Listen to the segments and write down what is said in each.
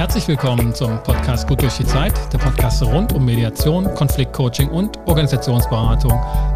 Herzlich willkommen zum Podcast Gut durch die Zeit, der Podcast rund um Mediation, Konfliktcoaching und Organisationsberatung.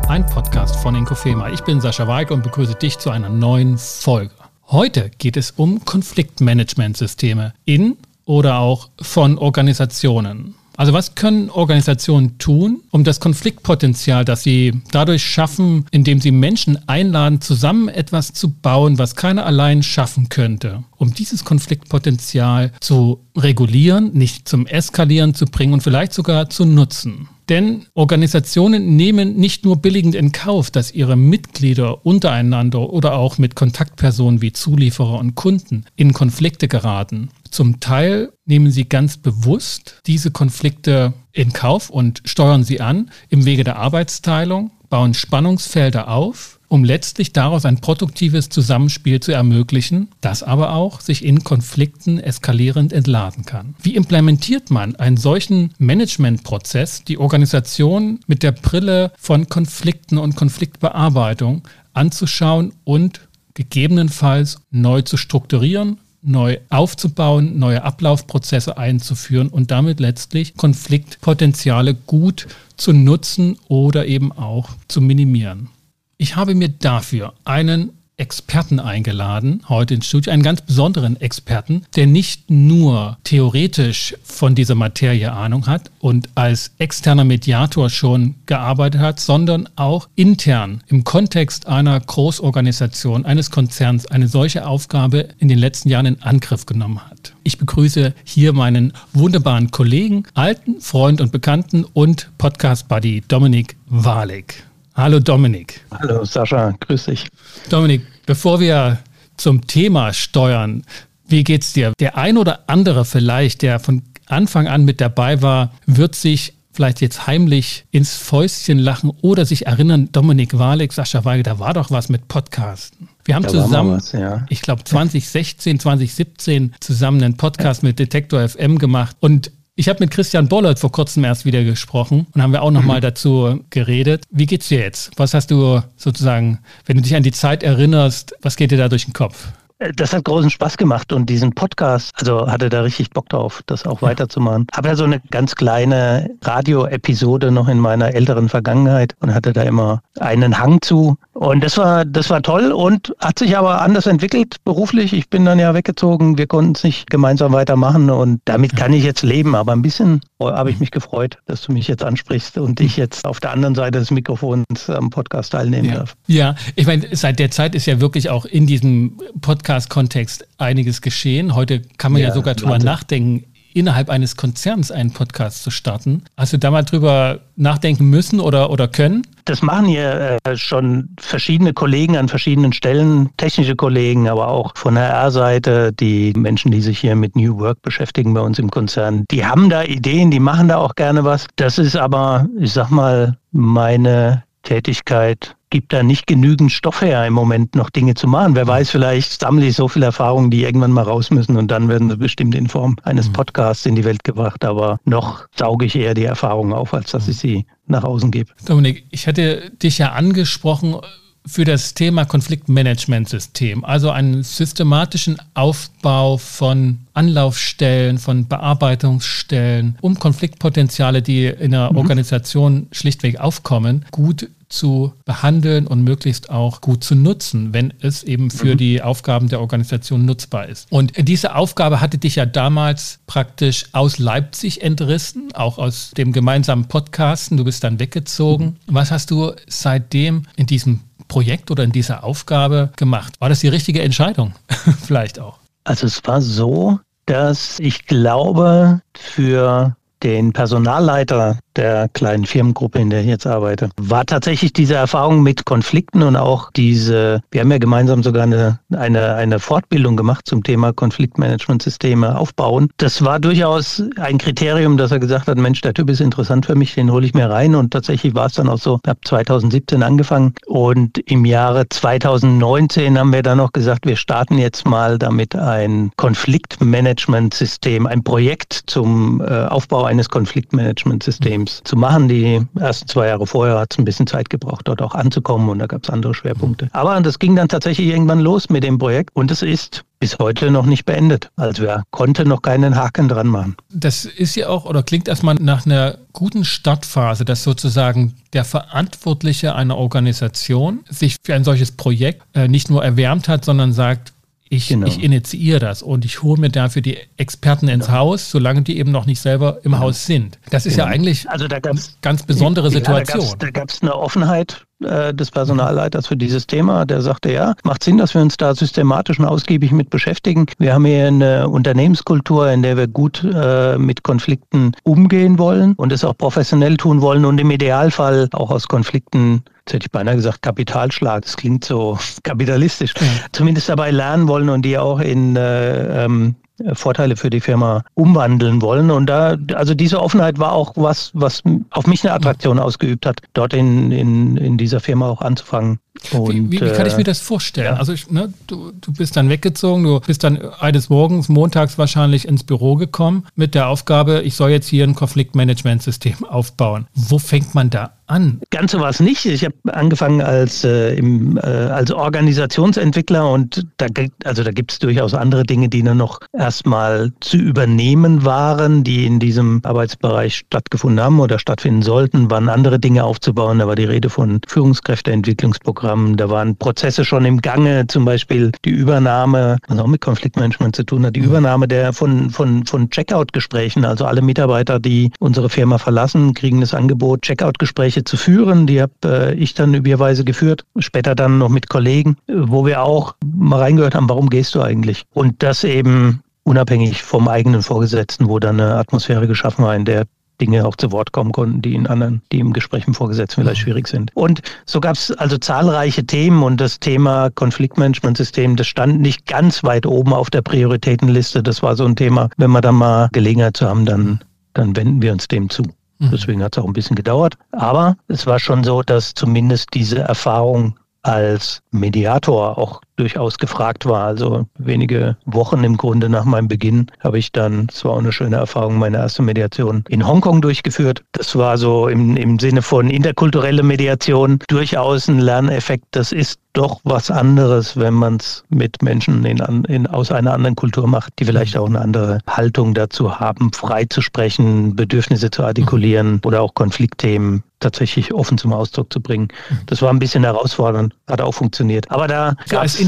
Ein Podcast von Inkofema. Ich bin Sascha Weig und begrüße dich zu einer neuen Folge. Heute geht es um Konfliktmanagementsysteme in oder auch von Organisationen. Also was können Organisationen tun, um das Konfliktpotenzial, das sie dadurch schaffen, indem sie Menschen einladen, zusammen etwas zu bauen, was keiner allein schaffen könnte, um dieses Konfliktpotenzial zu regulieren, nicht zum Eskalieren zu bringen und vielleicht sogar zu nutzen? Denn Organisationen nehmen nicht nur billigend in Kauf, dass ihre Mitglieder untereinander oder auch mit Kontaktpersonen wie Zulieferer und Kunden in Konflikte geraten. Zum Teil nehmen sie ganz bewusst diese Konflikte in Kauf und steuern sie an im Wege der Arbeitsteilung, bauen Spannungsfelder auf um letztlich daraus ein produktives Zusammenspiel zu ermöglichen, das aber auch sich in Konflikten eskalierend entladen kann. Wie implementiert man einen solchen Managementprozess, die Organisation mit der Brille von Konflikten und Konfliktbearbeitung anzuschauen und gegebenenfalls neu zu strukturieren, neu aufzubauen, neue Ablaufprozesse einzuführen und damit letztlich Konfliktpotenziale gut zu nutzen oder eben auch zu minimieren. Ich habe mir dafür einen Experten eingeladen, heute ins Studio, einen ganz besonderen Experten, der nicht nur theoretisch von dieser Materie Ahnung hat und als externer Mediator schon gearbeitet hat, sondern auch intern im Kontext einer Großorganisation, eines Konzerns eine solche Aufgabe in den letzten Jahren in Angriff genommen hat. Ich begrüße hier meinen wunderbaren Kollegen, alten Freund und Bekannten und Podcast-Buddy Dominik Walik. Hallo Dominik. Hallo Sascha, grüß dich. Dominik, bevor wir zum Thema steuern, wie geht's dir? Der ein oder andere vielleicht, der von Anfang an mit dabei war, wird sich vielleicht jetzt heimlich ins Fäustchen lachen oder sich erinnern, Dominik Walek, Sascha Weigel, da war doch was mit Podcasten. Wir haben da zusammen, was, ja. ich glaube 2016, 2017 zusammen einen Podcast mit Detektor FM gemacht und ich habe mit Christian Bollert vor kurzem erst wieder gesprochen und haben wir auch nochmal mhm. dazu geredet. Wie geht's dir jetzt? Was hast du sozusagen, wenn du dich an die Zeit erinnerst, was geht dir da durch den Kopf? Äh, das hat großen Spaß gemacht und diesen Podcast, also hatte da richtig Bock drauf, das auch weiterzumachen. Habe ja so eine ganz kleine Radio-Episode noch in meiner älteren Vergangenheit und hatte da immer einen Hang zu. Und das war, das war toll und hat sich aber anders entwickelt beruflich. Ich bin dann ja weggezogen, wir konnten es nicht gemeinsam weitermachen und damit kann ich jetzt leben. Aber ein bisschen habe ich mich gefreut, dass du mich jetzt ansprichst und ich jetzt auf der anderen Seite des Mikrofons am Podcast teilnehmen ja. darf. Ja, ich meine, seit der Zeit ist ja wirklich auch in diesem Podcast Podcast-Kontext einiges geschehen. Heute kann man ja, ja sogar drüber nachdenken, innerhalb eines Konzerns einen Podcast zu starten. Hast du da mal drüber nachdenken müssen oder, oder können? Das machen hier äh, schon verschiedene Kollegen an verschiedenen Stellen, technische Kollegen, aber auch von der R-Seite, die Menschen, die sich hier mit New Work beschäftigen bei uns im Konzern. Die haben da Ideen, die machen da auch gerne was. Das ist aber, ich sag mal, meine Tätigkeit gibt da nicht genügend Stoff her, im Moment noch Dinge zu machen. Wer weiß, vielleicht sammle ich so viel Erfahrung, die irgendwann mal raus müssen und dann werden sie bestimmt in Form eines mhm. Podcasts in die Welt gebracht. Aber noch sauge ich eher die Erfahrung auf, als dass ich sie nach außen gebe. Dominik, ich hatte dich ja angesprochen für das Thema Konfliktmanagementsystem, also einen systematischen Aufbau von Anlaufstellen, von Bearbeitungsstellen, um Konfliktpotenziale, die in einer mhm. Organisation schlichtweg aufkommen, gut zu behandeln und möglichst auch gut zu nutzen, wenn es eben für mhm. die Aufgaben der Organisation nutzbar ist. Und diese Aufgabe hatte dich ja damals praktisch aus Leipzig entrissen, auch aus dem gemeinsamen Podcasten. Du bist dann weggezogen. Mhm. Was hast du seitdem in diesem Projekt oder in dieser Aufgabe gemacht? War das die richtige Entscheidung? Vielleicht auch. Also es war so, dass ich glaube, für den Personalleiter der kleinen Firmengruppe, in der ich jetzt arbeite, war tatsächlich diese Erfahrung mit Konflikten und auch diese, wir haben ja gemeinsam sogar eine, eine, eine Fortbildung gemacht zum Thema Konfliktmanagementsysteme aufbauen. Das war durchaus ein Kriterium, dass er gesagt hat, Mensch, der Typ ist interessant für mich, den hole ich mir rein. Und tatsächlich war es dann auch so, ich habe 2017 angefangen und im Jahre 2019 haben wir dann noch gesagt, wir starten jetzt mal damit ein Konfliktmanagementsystem, ein Projekt zum äh, Aufbau eines Konfliktmanagementsystems Unternehmens zu machen. Die ersten zwei Jahre vorher hat es ein bisschen Zeit gebraucht, dort auch anzukommen und da gab es andere Schwerpunkte. Aber das ging dann tatsächlich irgendwann los mit dem Projekt und es ist bis heute noch nicht beendet. Also er konnte noch keinen Haken dran machen. Das ist ja auch oder klingt erstmal nach einer guten Startphase, dass sozusagen der Verantwortliche einer Organisation sich für ein solches Projekt äh, nicht nur erwärmt hat, sondern sagt, ich, genau. ich initiiere das und ich hole mir dafür die Experten ins ja. Haus, solange die eben noch nicht selber im ja. Haus sind. Das ist genau. ja eigentlich also da eine ganz besondere Situation. Ja, da gab es eine Offenheit äh, des Personalleiters für dieses Thema. Der sagte, ja, macht Sinn, dass wir uns da systematisch und ausgiebig mit beschäftigen. Wir haben hier eine Unternehmenskultur, in der wir gut äh, mit Konflikten umgehen wollen und es auch professionell tun wollen und im Idealfall auch aus Konflikten jetzt hätte ich beinahe gesagt Kapitalschlag, das klingt so kapitalistisch, ja. zumindest dabei lernen wollen und die auch in äh, ähm, Vorteile für die Firma umwandeln wollen. Und da, also diese Offenheit war auch was, was auf mich eine Attraktion ausgeübt hat, dort in, in, in dieser Firma auch anzufangen. Und, wie, wie, wie, kann ich mir das vorstellen? Ja. Also ich, ne, du, du bist dann weggezogen, du bist dann eines Morgens, montags wahrscheinlich ins Büro gekommen mit der Aufgabe, ich soll jetzt hier ein Konfliktmanagementsystem aufbauen. Wo fängt man da an? Ganz so war es nicht. Ich habe angefangen als, äh, im, äh, als Organisationsentwickler und da, also da gibt es durchaus andere Dinge, die dann noch erstmal zu übernehmen waren, die in diesem Arbeitsbereich stattgefunden haben oder stattfinden sollten, waren andere Dinge aufzubauen. Da war die Rede von Führungskräfteentwicklungsprogrammen Programm. Da waren Prozesse schon im Gange, zum Beispiel die Übernahme, was auch mit Konfliktmanagement zu tun hat, die mhm. Übernahme der von, von, von Checkout-Gesprächen. Also alle Mitarbeiter, die unsere Firma verlassen, kriegen das Angebot, Checkout-Gespräche zu führen. Die habe äh, ich dann üblicherweise geführt, später dann noch mit Kollegen, wo wir auch mal reingehört haben, warum gehst du eigentlich? Und das eben unabhängig vom eigenen Vorgesetzten, wo dann eine Atmosphäre geschaffen war, in der Dinge auch zu Wort kommen konnten, die in anderen, die im Gespräch mit Vorgesetzten vielleicht mhm. schwierig sind. Und so gab es also zahlreiche Themen und das Thema Konfliktmanagementsystem, das stand nicht ganz weit oben auf der Prioritätenliste. Das war so ein Thema, wenn wir da mal Gelegenheit zu haben, dann, dann wenden wir uns dem zu. Mhm. Deswegen hat es auch ein bisschen gedauert. Aber es war schon so, dass zumindest diese Erfahrung als Mediator auch durchaus gefragt war. Also wenige Wochen im Grunde nach meinem Beginn habe ich dann, es war auch eine schöne Erfahrung, meine erste Mediation in Hongkong durchgeführt. Das war so im, im Sinne von interkulturelle Mediation durchaus ein Lerneffekt. Das ist doch was anderes, wenn man es mit Menschen in, in, aus einer anderen Kultur macht, die vielleicht auch eine andere Haltung dazu haben, frei zu sprechen, Bedürfnisse zu artikulieren oder auch Konfliktthemen tatsächlich offen zum Ausdruck zu bringen. Das war ein bisschen herausfordernd, hat auch funktioniert. Aber da gab es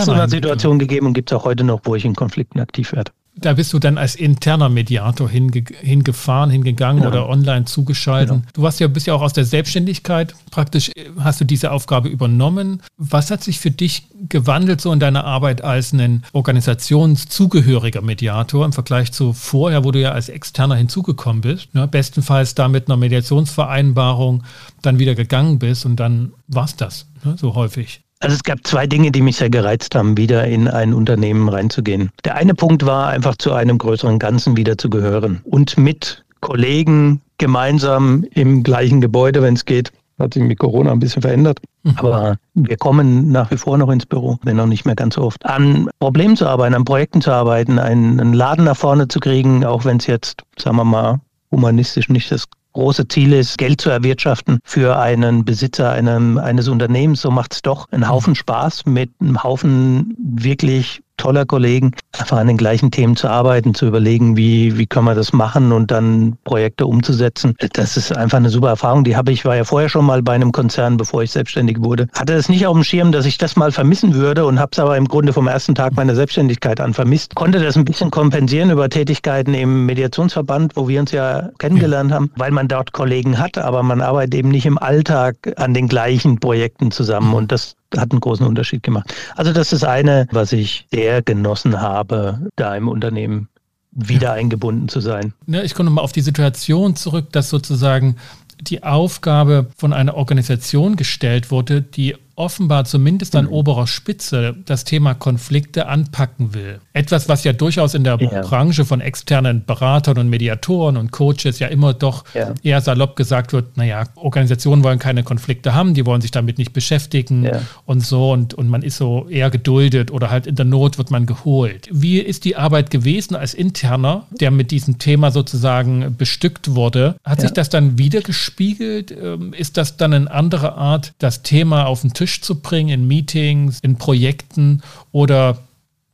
so eine Situation gegeben und gibt es auch heute noch, wo ich in Konflikten aktiv werde da bist du dann als interner Mediator hinge hingefahren, hingegangen ja. oder online zugeschaltet. Ja. Du warst ja, bist ja auch aus der Selbstständigkeit praktisch, hast du diese Aufgabe übernommen. Was hat sich für dich gewandelt so in deiner Arbeit als ein organisationszugehöriger Mediator im Vergleich zu vorher, wo du ja als Externer hinzugekommen bist? Ne? Bestenfalls da mit einer Mediationsvereinbarung dann wieder gegangen bist und dann war es das, ne? so häufig. Also es gab zwei Dinge, die mich sehr gereizt haben, wieder in ein Unternehmen reinzugehen. Der eine Punkt war einfach zu einem größeren Ganzen wieder zu gehören und mit Kollegen gemeinsam im gleichen Gebäude, wenn es geht, hat sich mit Corona ein bisschen verändert. Mhm. Aber wir kommen nach wie vor noch ins Büro, wenn auch nicht mehr ganz so oft. An Problemen zu arbeiten, an Projekten zu arbeiten, einen, einen Laden nach vorne zu kriegen, auch wenn es jetzt, sagen wir mal, humanistisch nicht das große Ziel ist, Geld zu erwirtschaften für einen Besitzer einem, eines Unternehmens, so macht es doch einen Haufen Spaß mit einem Haufen wirklich toller Kollegen, einfach an den gleichen Themen zu arbeiten, zu überlegen, wie, wie können wir das machen und dann Projekte umzusetzen. Das ist einfach eine super Erfahrung. Die habe ich, war ja vorher schon mal bei einem Konzern, bevor ich selbstständig wurde. Hatte es nicht auf dem Schirm, dass ich das mal vermissen würde und habe es aber im Grunde vom ersten Tag meiner Selbstständigkeit an vermisst. Konnte das ein bisschen kompensieren über Tätigkeiten im Mediationsverband, wo wir uns ja kennengelernt haben, weil man dort Kollegen hat, aber man arbeitet eben nicht im Alltag an den gleichen Projekten zusammen. Und das hat einen großen Unterschied gemacht. Also das ist eine, was ich sehr genossen habe, da im Unternehmen wieder eingebunden zu sein. Ja, ich komme nochmal auf die Situation zurück, dass sozusagen die Aufgabe von einer Organisation gestellt wurde, die offenbar zumindest an mhm. oberer Spitze das Thema Konflikte anpacken will. Etwas, was ja durchaus in der ja. Branche von externen Beratern und Mediatoren und Coaches ja immer doch ja. eher salopp gesagt wird, naja, Organisationen wollen keine Konflikte haben, die wollen sich damit nicht beschäftigen ja. und so und, und man ist so eher geduldet oder halt in der Not wird man geholt. Wie ist die Arbeit gewesen als Interner, der mit diesem Thema sozusagen bestückt wurde? Hat sich das dann wieder gespiegelt? Ähm, ist das dann eine andere Art, das Thema auf den Tisch zu bringen in Meetings, in Projekten oder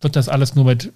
wird das alles nur mit,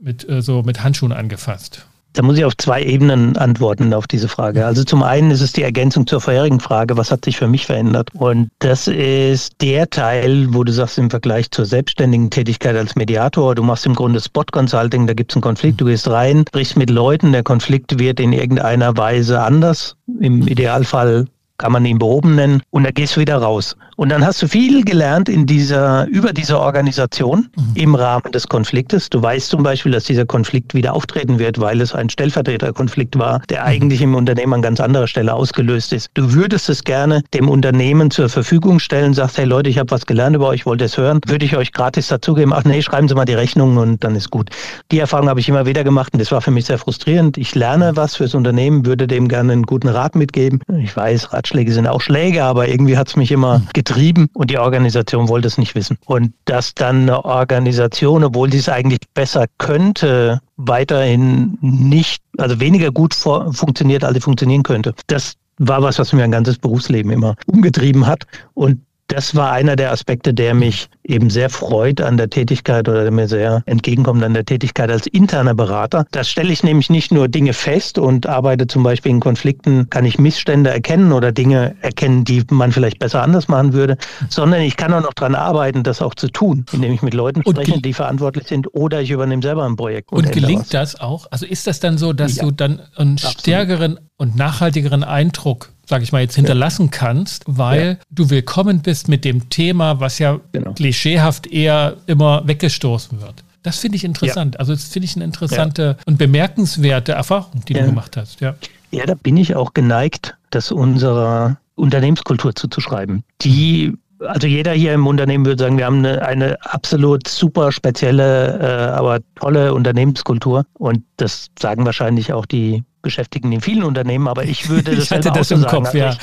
mit, äh, so mit Handschuhen angefasst? Da muss ich auf zwei Ebenen antworten auf diese Frage. Also zum einen ist es die Ergänzung zur vorherigen Frage, was hat sich für mich verändert? Und das ist der Teil, wo du sagst im Vergleich zur selbstständigen Tätigkeit als Mediator, du machst im Grunde Spot Consulting, da gibt es einen Konflikt, du gehst rein, sprichst mit Leuten, der Konflikt wird in irgendeiner Weise anders, im Idealfall kann man ihn behoben nennen, und da gehst du wieder raus. Und dann hast du viel gelernt in dieser, über diese Organisation mhm. im Rahmen des Konfliktes. Du weißt zum Beispiel, dass dieser Konflikt wieder auftreten wird, weil es ein Stellvertreterkonflikt war, der mhm. eigentlich im Unternehmen an ganz anderer Stelle ausgelöst ist. Du würdest es gerne dem Unternehmen zur Verfügung stellen, sagst, hey Leute, ich habe was gelernt über euch, wollt ihr es hören? Würde ich euch gratis dazugeben? Ach nee, schreiben Sie mal die Rechnung und dann ist gut. Die Erfahrung habe ich immer wieder gemacht und das war für mich sehr frustrierend. Ich lerne was fürs Unternehmen, würde dem gerne einen guten Rat mitgeben. Ich weiß, Ratschläge sind auch Schläge, aber irgendwie hat es mich immer getrieben getrieben und die Organisation wollte es nicht wissen. Und dass dann eine Organisation, obwohl sie es eigentlich besser könnte, weiterhin nicht, also weniger gut funktioniert, als sie funktionieren könnte. Das war was, was mir ein ganzes Berufsleben immer umgetrieben hat. Und das war einer der Aspekte, der mich eben sehr freut an der Tätigkeit oder der mir sehr entgegenkommt an der Tätigkeit als interner Berater. Das stelle ich nämlich nicht nur Dinge fest und arbeite zum Beispiel in Konflikten, kann ich Missstände erkennen oder Dinge erkennen, die man vielleicht besser anders machen würde, sondern ich kann auch noch daran arbeiten, das auch zu tun, indem ich mit Leuten spreche, die verantwortlich sind oder ich übernehme selber ein Projekt. Und, und gelingt das auch? Also ist das dann so, dass ja. du dann einen Absolut. stärkeren und nachhaltigeren Eindruck sage ich mal, jetzt hinterlassen ja. kannst, weil ja. du willkommen bist mit dem Thema, was ja genau. klischeehaft eher immer weggestoßen wird. Das finde ich interessant. Ja. Also das finde ich eine interessante und bemerkenswerte Erfahrung, die du gemacht hast. Ja. ja, da bin ich auch geneigt, das unserer Unternehmenskultur zuzuschreiben. Die also jeder hier im Unternehmen würde sagen, wir haben eine, eine absolut super spezielle, äh, aber tolle Unternehmenskultur. Und das sagen wahrscheinlich auch die Beschäftigten in vielen Unternehmen, aber ich würde das, ich hatte das im Kopf, also ja.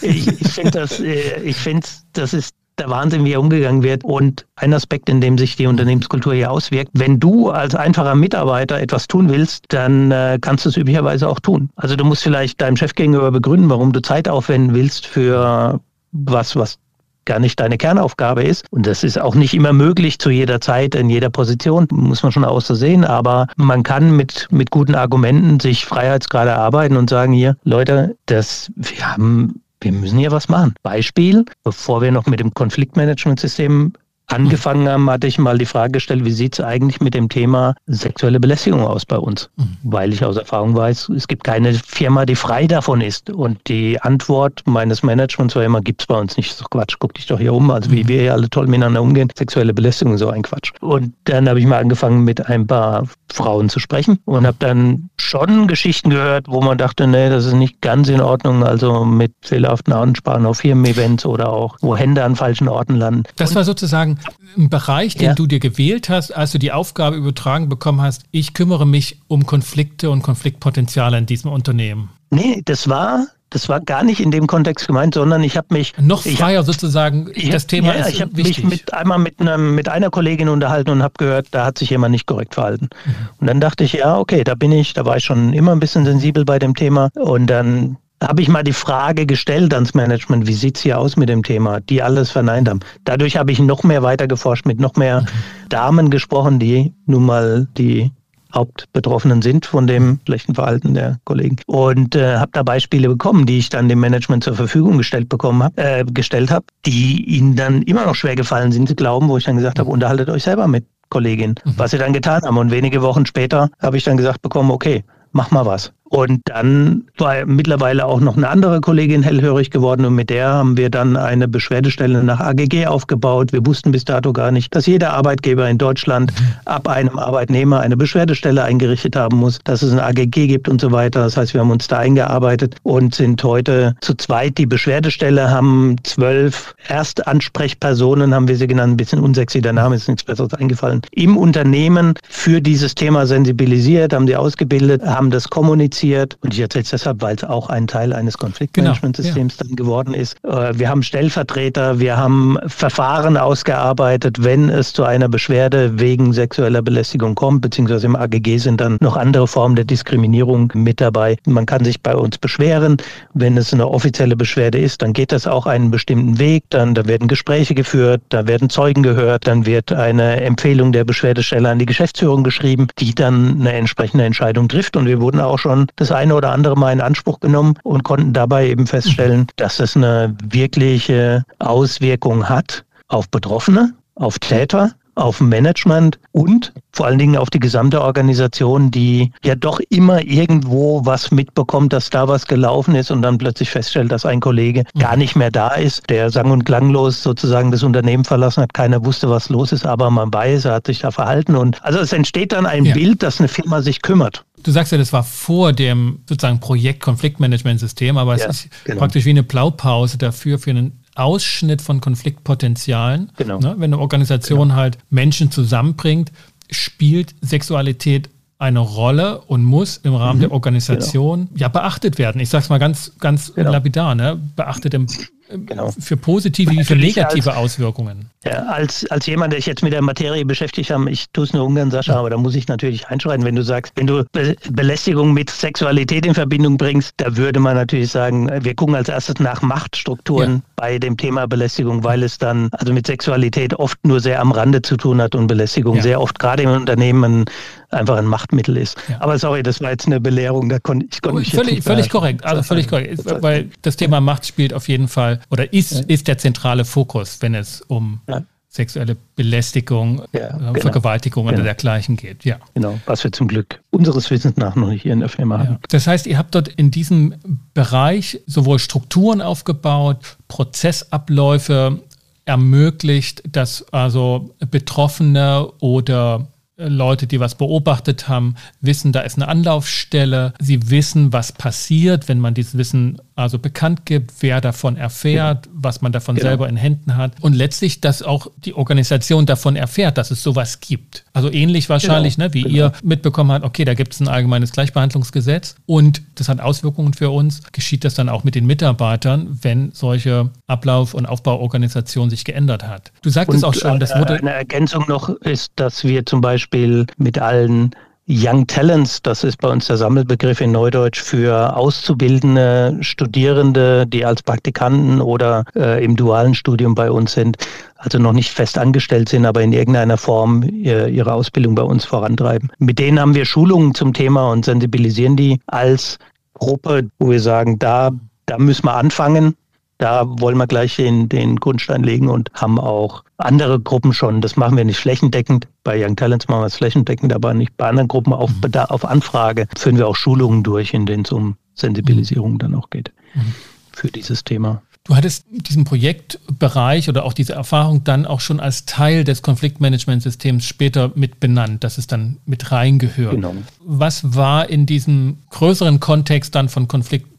Ich, ich, ich finde das, äh, ich finde, das ist der Wahnsinn, wie er umgegangen wird. Und ein Aspekt, in dem sich die Unternehmenskultur hier auswirkt, wenn du als einfacher Mitarbeiter etwas tun willst, dann äh, kannst du es üblicherweise auch tun. Also du musst vielleicht deinem Chef gegenüber begründen, warum du Zeit aufwenden willst für was, was gar nicht deine Kernaufgabe ist. Und das ist auch nicht immer möglich zu jeder Zeit, in jeder Position, muss man schon auch so sehen. Aber man kann mit, mit guten Argumenten sich Freiheitsgrade erarbeiten und sagen hier, Leute, das, wir haben wir müssen hier was machen. Beispiel, bevor wir noch mit dem Konfliktmanagementsystem angefangen haben, hatte ich mal die Frage gestellt, wie sieht es eigentlich mit dem Thema sexuelle Belästigung aus bei uns? Mhm. Weil ich aus Erfahrung weiß, es gibt keine Firma, die frei davon ist. Und die Antwort meines Managements war immer, gibt es bei uns nicht. Doch Quatsch, guck dich doch hier um. Also wie mhm. wir hier alle toll miteinander umgehen, sexuelle Belästigung, so ein Quatsch. Und dann habe ich mal angefangen, mit ein paar Frauen zu sprechen und habe dann schon Geschichten gehört, wo man dachte, nee, das ist nicht ganz in Ordnung. Also mit fehlerhaften Ansprachen auf Firmen-Events oder auch, wo Hände an falschen Orten landen. Das war sozusagen ein Bereich, den ja. du dir gewählt hast, als du die Aufgabe übertragen bekommen hast, ich kümmere mich um Konflikte und Konfliktpotenziale in diesem Unternehmen. Nee, das war das war gar nicht in dem Kontext gemeint, sondern ich habe mich noch freier hab, sozusagen. das Thema ja, ist ich habe mich mit einmal mit einem mit einer Kollegin unterhalten und habe gehört, da hat sich jemand nicht korrekt verhalten. Mhm. Und dann dachte ich, ja, okay, da bin ich, da war ich schon immer ein bisschen sensibel bei dem Thema und dann habe ich mal die Frage gestellt ans Management, wie sieht es hier aus mit dem Thema, die alles verneint haben. Dadurch habe ich noch mehr weiter geforscht, mit noch mehr. Damen gesprochen, die nun mal die Hauptbetroffenen sind von dem schlechten Verhalten der Kollegen. Und äh, habe da Beispiele bekommen, die ich dann dem Management zur Verfügung gestellt bekommen habe, äh, gestellt habe, die ihnen dann immer noch schwer gefallen sind zu glauben, wo ich dann gesagt habe, unterhaltet euch selber mit Kollegin, mhm. was sie dann getan haben. Und wenige Wochen später habe ich dann gesagt bekommen, okay, mach mal was. Und dann war mittlerweile auch noch eine andere Kollegin hellhörig geworden und mit der haben wir dann eine Beschwerdestelle nach AGG aufgebaut. Wir wussten bis dato gar nicht, dass jeder Arbeitgeber in Deutschland ab einem Arbeitnehmer eine Beschwerdestelle eingerichtet haben muss, dass es ein AGG gibt und so weiter. Das heißt, wir haben uns da eingearbeitet und sind heute zu zweit die Beschwerdestelle, haben zwölf Erstansprechpersonen, haben wir sie genannt, ein bisschen unsexy, der Name ist nichts Besseres eingefallen, im Unternehmen für dieses Thema sensibilisiert, haben sie ausgebildet, haben das kommuniziert kommuniziert. Und ich erzähle es deshalb, weil es auch ein Teil eines Konfliktmanagementsystems genau, ja. dann geworden ist. Äh, wir haben Stellvertreter, wir haben Verfahren ausgearbeitet, wenn es zu einer Beschwerde wegen sexueller Belästigung kommt, beziehungsweise im AGG sind dann noch andere Formen der Diskriminierung mit dabei. Man kann sich bei uns beschweren. Wenn es eine offizielle Beschwerde ist, dann geht das auch einen bestimmten Weg. Dann da werden Gespräche geführt, da werden Zeugen gehört, dann wird eine Empfehlung der Beschwerdesteller an die Geschäftsführung geschrieben, die dann eine entsprechende Entscheidung trifft. Und wir wurden auch schon das eine oder andere Mal in Anspruch genommen und konnten dabei eben feststellen, dass es eine wirkliche Auswirkung hat auf Betroffene, auf Täter, auf Management und vor allen Dingen auf die gesamte Organisation, die ja doch immer irgendwo was mitbekommt, dass da was gelaufen ist und dann plötzlich feststellt, dass ein Kollege gar nicht mehr da ist, der sang- und klanglos sozusagen das Unternehmen verlassen hat. Keiner wusste, was los ist, aber man weiß, er hat sich da verhalten und also es entsteht dann ein ja. Bild, dass eine Firma sich kümmert. Du sagst ja, das war vor dem sozusagen Projekt Konfliktmanagementsystem, aber es ja, ist genau. praktisch wie eine Blaupause dafür für einen Ausschnitt von Konfliktpotenzialen. Genau. Ne? Wenn eine Organisation genau. halt Menschen zusammenbringt, spielt Sexualität eine Rolle und muss im Rahmen mhm. der Organisation genau. ja beachtet werden. Ich sage es mal ganz, ganz genau. lapidar, ne? beachtet im genau. für positive wie für negative als, Auswirkungen. Ja, als, als jemand, der sich jetzt mit der Materie beschäftigt haben, ich tue es nur ungern, Sascha, aber da muss ich natürlich einschreiten, wenn du sagst, wenn du Be Belästigung mit Sexualität in Verbindung bringst, da würde man natürlich sagen, wir gucken als erstes nach Machtstrukturen ja. bei dem Thema Belästigung, weil es dann also mit Sexualität oft nur sehr am Rande zu tun hat und Belästigung ja. sehr oft gerade im Unternehmen einfach ein Machtmittel ist. Ja. Aber sorry, das war jetzt eine Belehrung, da konnte ich konnte mich völlig, völlig korrekt, also völlig korrekt, weil das Thema Macht spielt auf jeden Fall oder ist, ja. ist der zentrale Fokus, wenn es um ja. sexuelle Belästigung, ja, äh, genau. Vergewaltigung genau. oder dergleichen geht. Ja. Genau, was wir zum Glück unseres Wissens nach noch nicht hier in der Firma haben. Das heißt, ihr habt dort in diesem Bereich sowohl Strukturen aufgebaut, Prozessabläufe ermöglicht, dass also Betroffene oder Leute, die was beobachtet haben, wissen, da ist eine Anlaufstelle. Sie wissen, was passiert, wenn man dieses Wissen also bekannt gibt, wer davon erfährt, genau. was man davon genau. selber in Händen hat. Und letztlich, dass auch die Organisation davon erfährt, dass es sowas gibt. Also ähnlich wahrscheinlich, genau. ne, wie genau. ihr mitbekommen habt, okay, da gibt es ein allgemeines Gleichbehandlungsgesetz und das hat Auswirkungen für uns. Geschieht das dann auch mit den Mitarbeitern, wenn solche Ablauf- und Aufbauorganisation sich geändert hat? Du sagtest auch schon, das wurde. Eine Ergänzung noch ist, dass wir zum Beispiel mit allen Young Talents, das ist bei uns der Sammelbegriff in Neudeutsch für auszubildende Studierende, die als Praktikanten oder äh, im dualen Studium bei uns sind, also noch nicht fest angestellt sind, aber in irgendeiner Form ihr, ihre Ausbildung bei uns vorantreiben. Mit denen haben wir Schulungen zum Thema und sensibilisieren die als Gruppe, wo wir sagen, da, da müssen wir anfangen da wollen wir gleich den, den Grundstein legen und haben auch andere Gruppen schon. Das machen wir nicht flächendeckend. Bei Young Talents machen wir es flächendeckend, aber nicht bei anderen Gruppen auf, mhm. auf Anfrage führen wir auch Schulungen durch, in denen es um Sensibilisierung dann auch geht mhm. für dieses Thema. Du hattest diesen Projektbereich oder auch diese Erfahrung dann auch schon als Teil des Konfliktmanagementsystems später mit benannt, dass es dann mit reingehört. Genau. Was war in diesem größeren Kontext dann von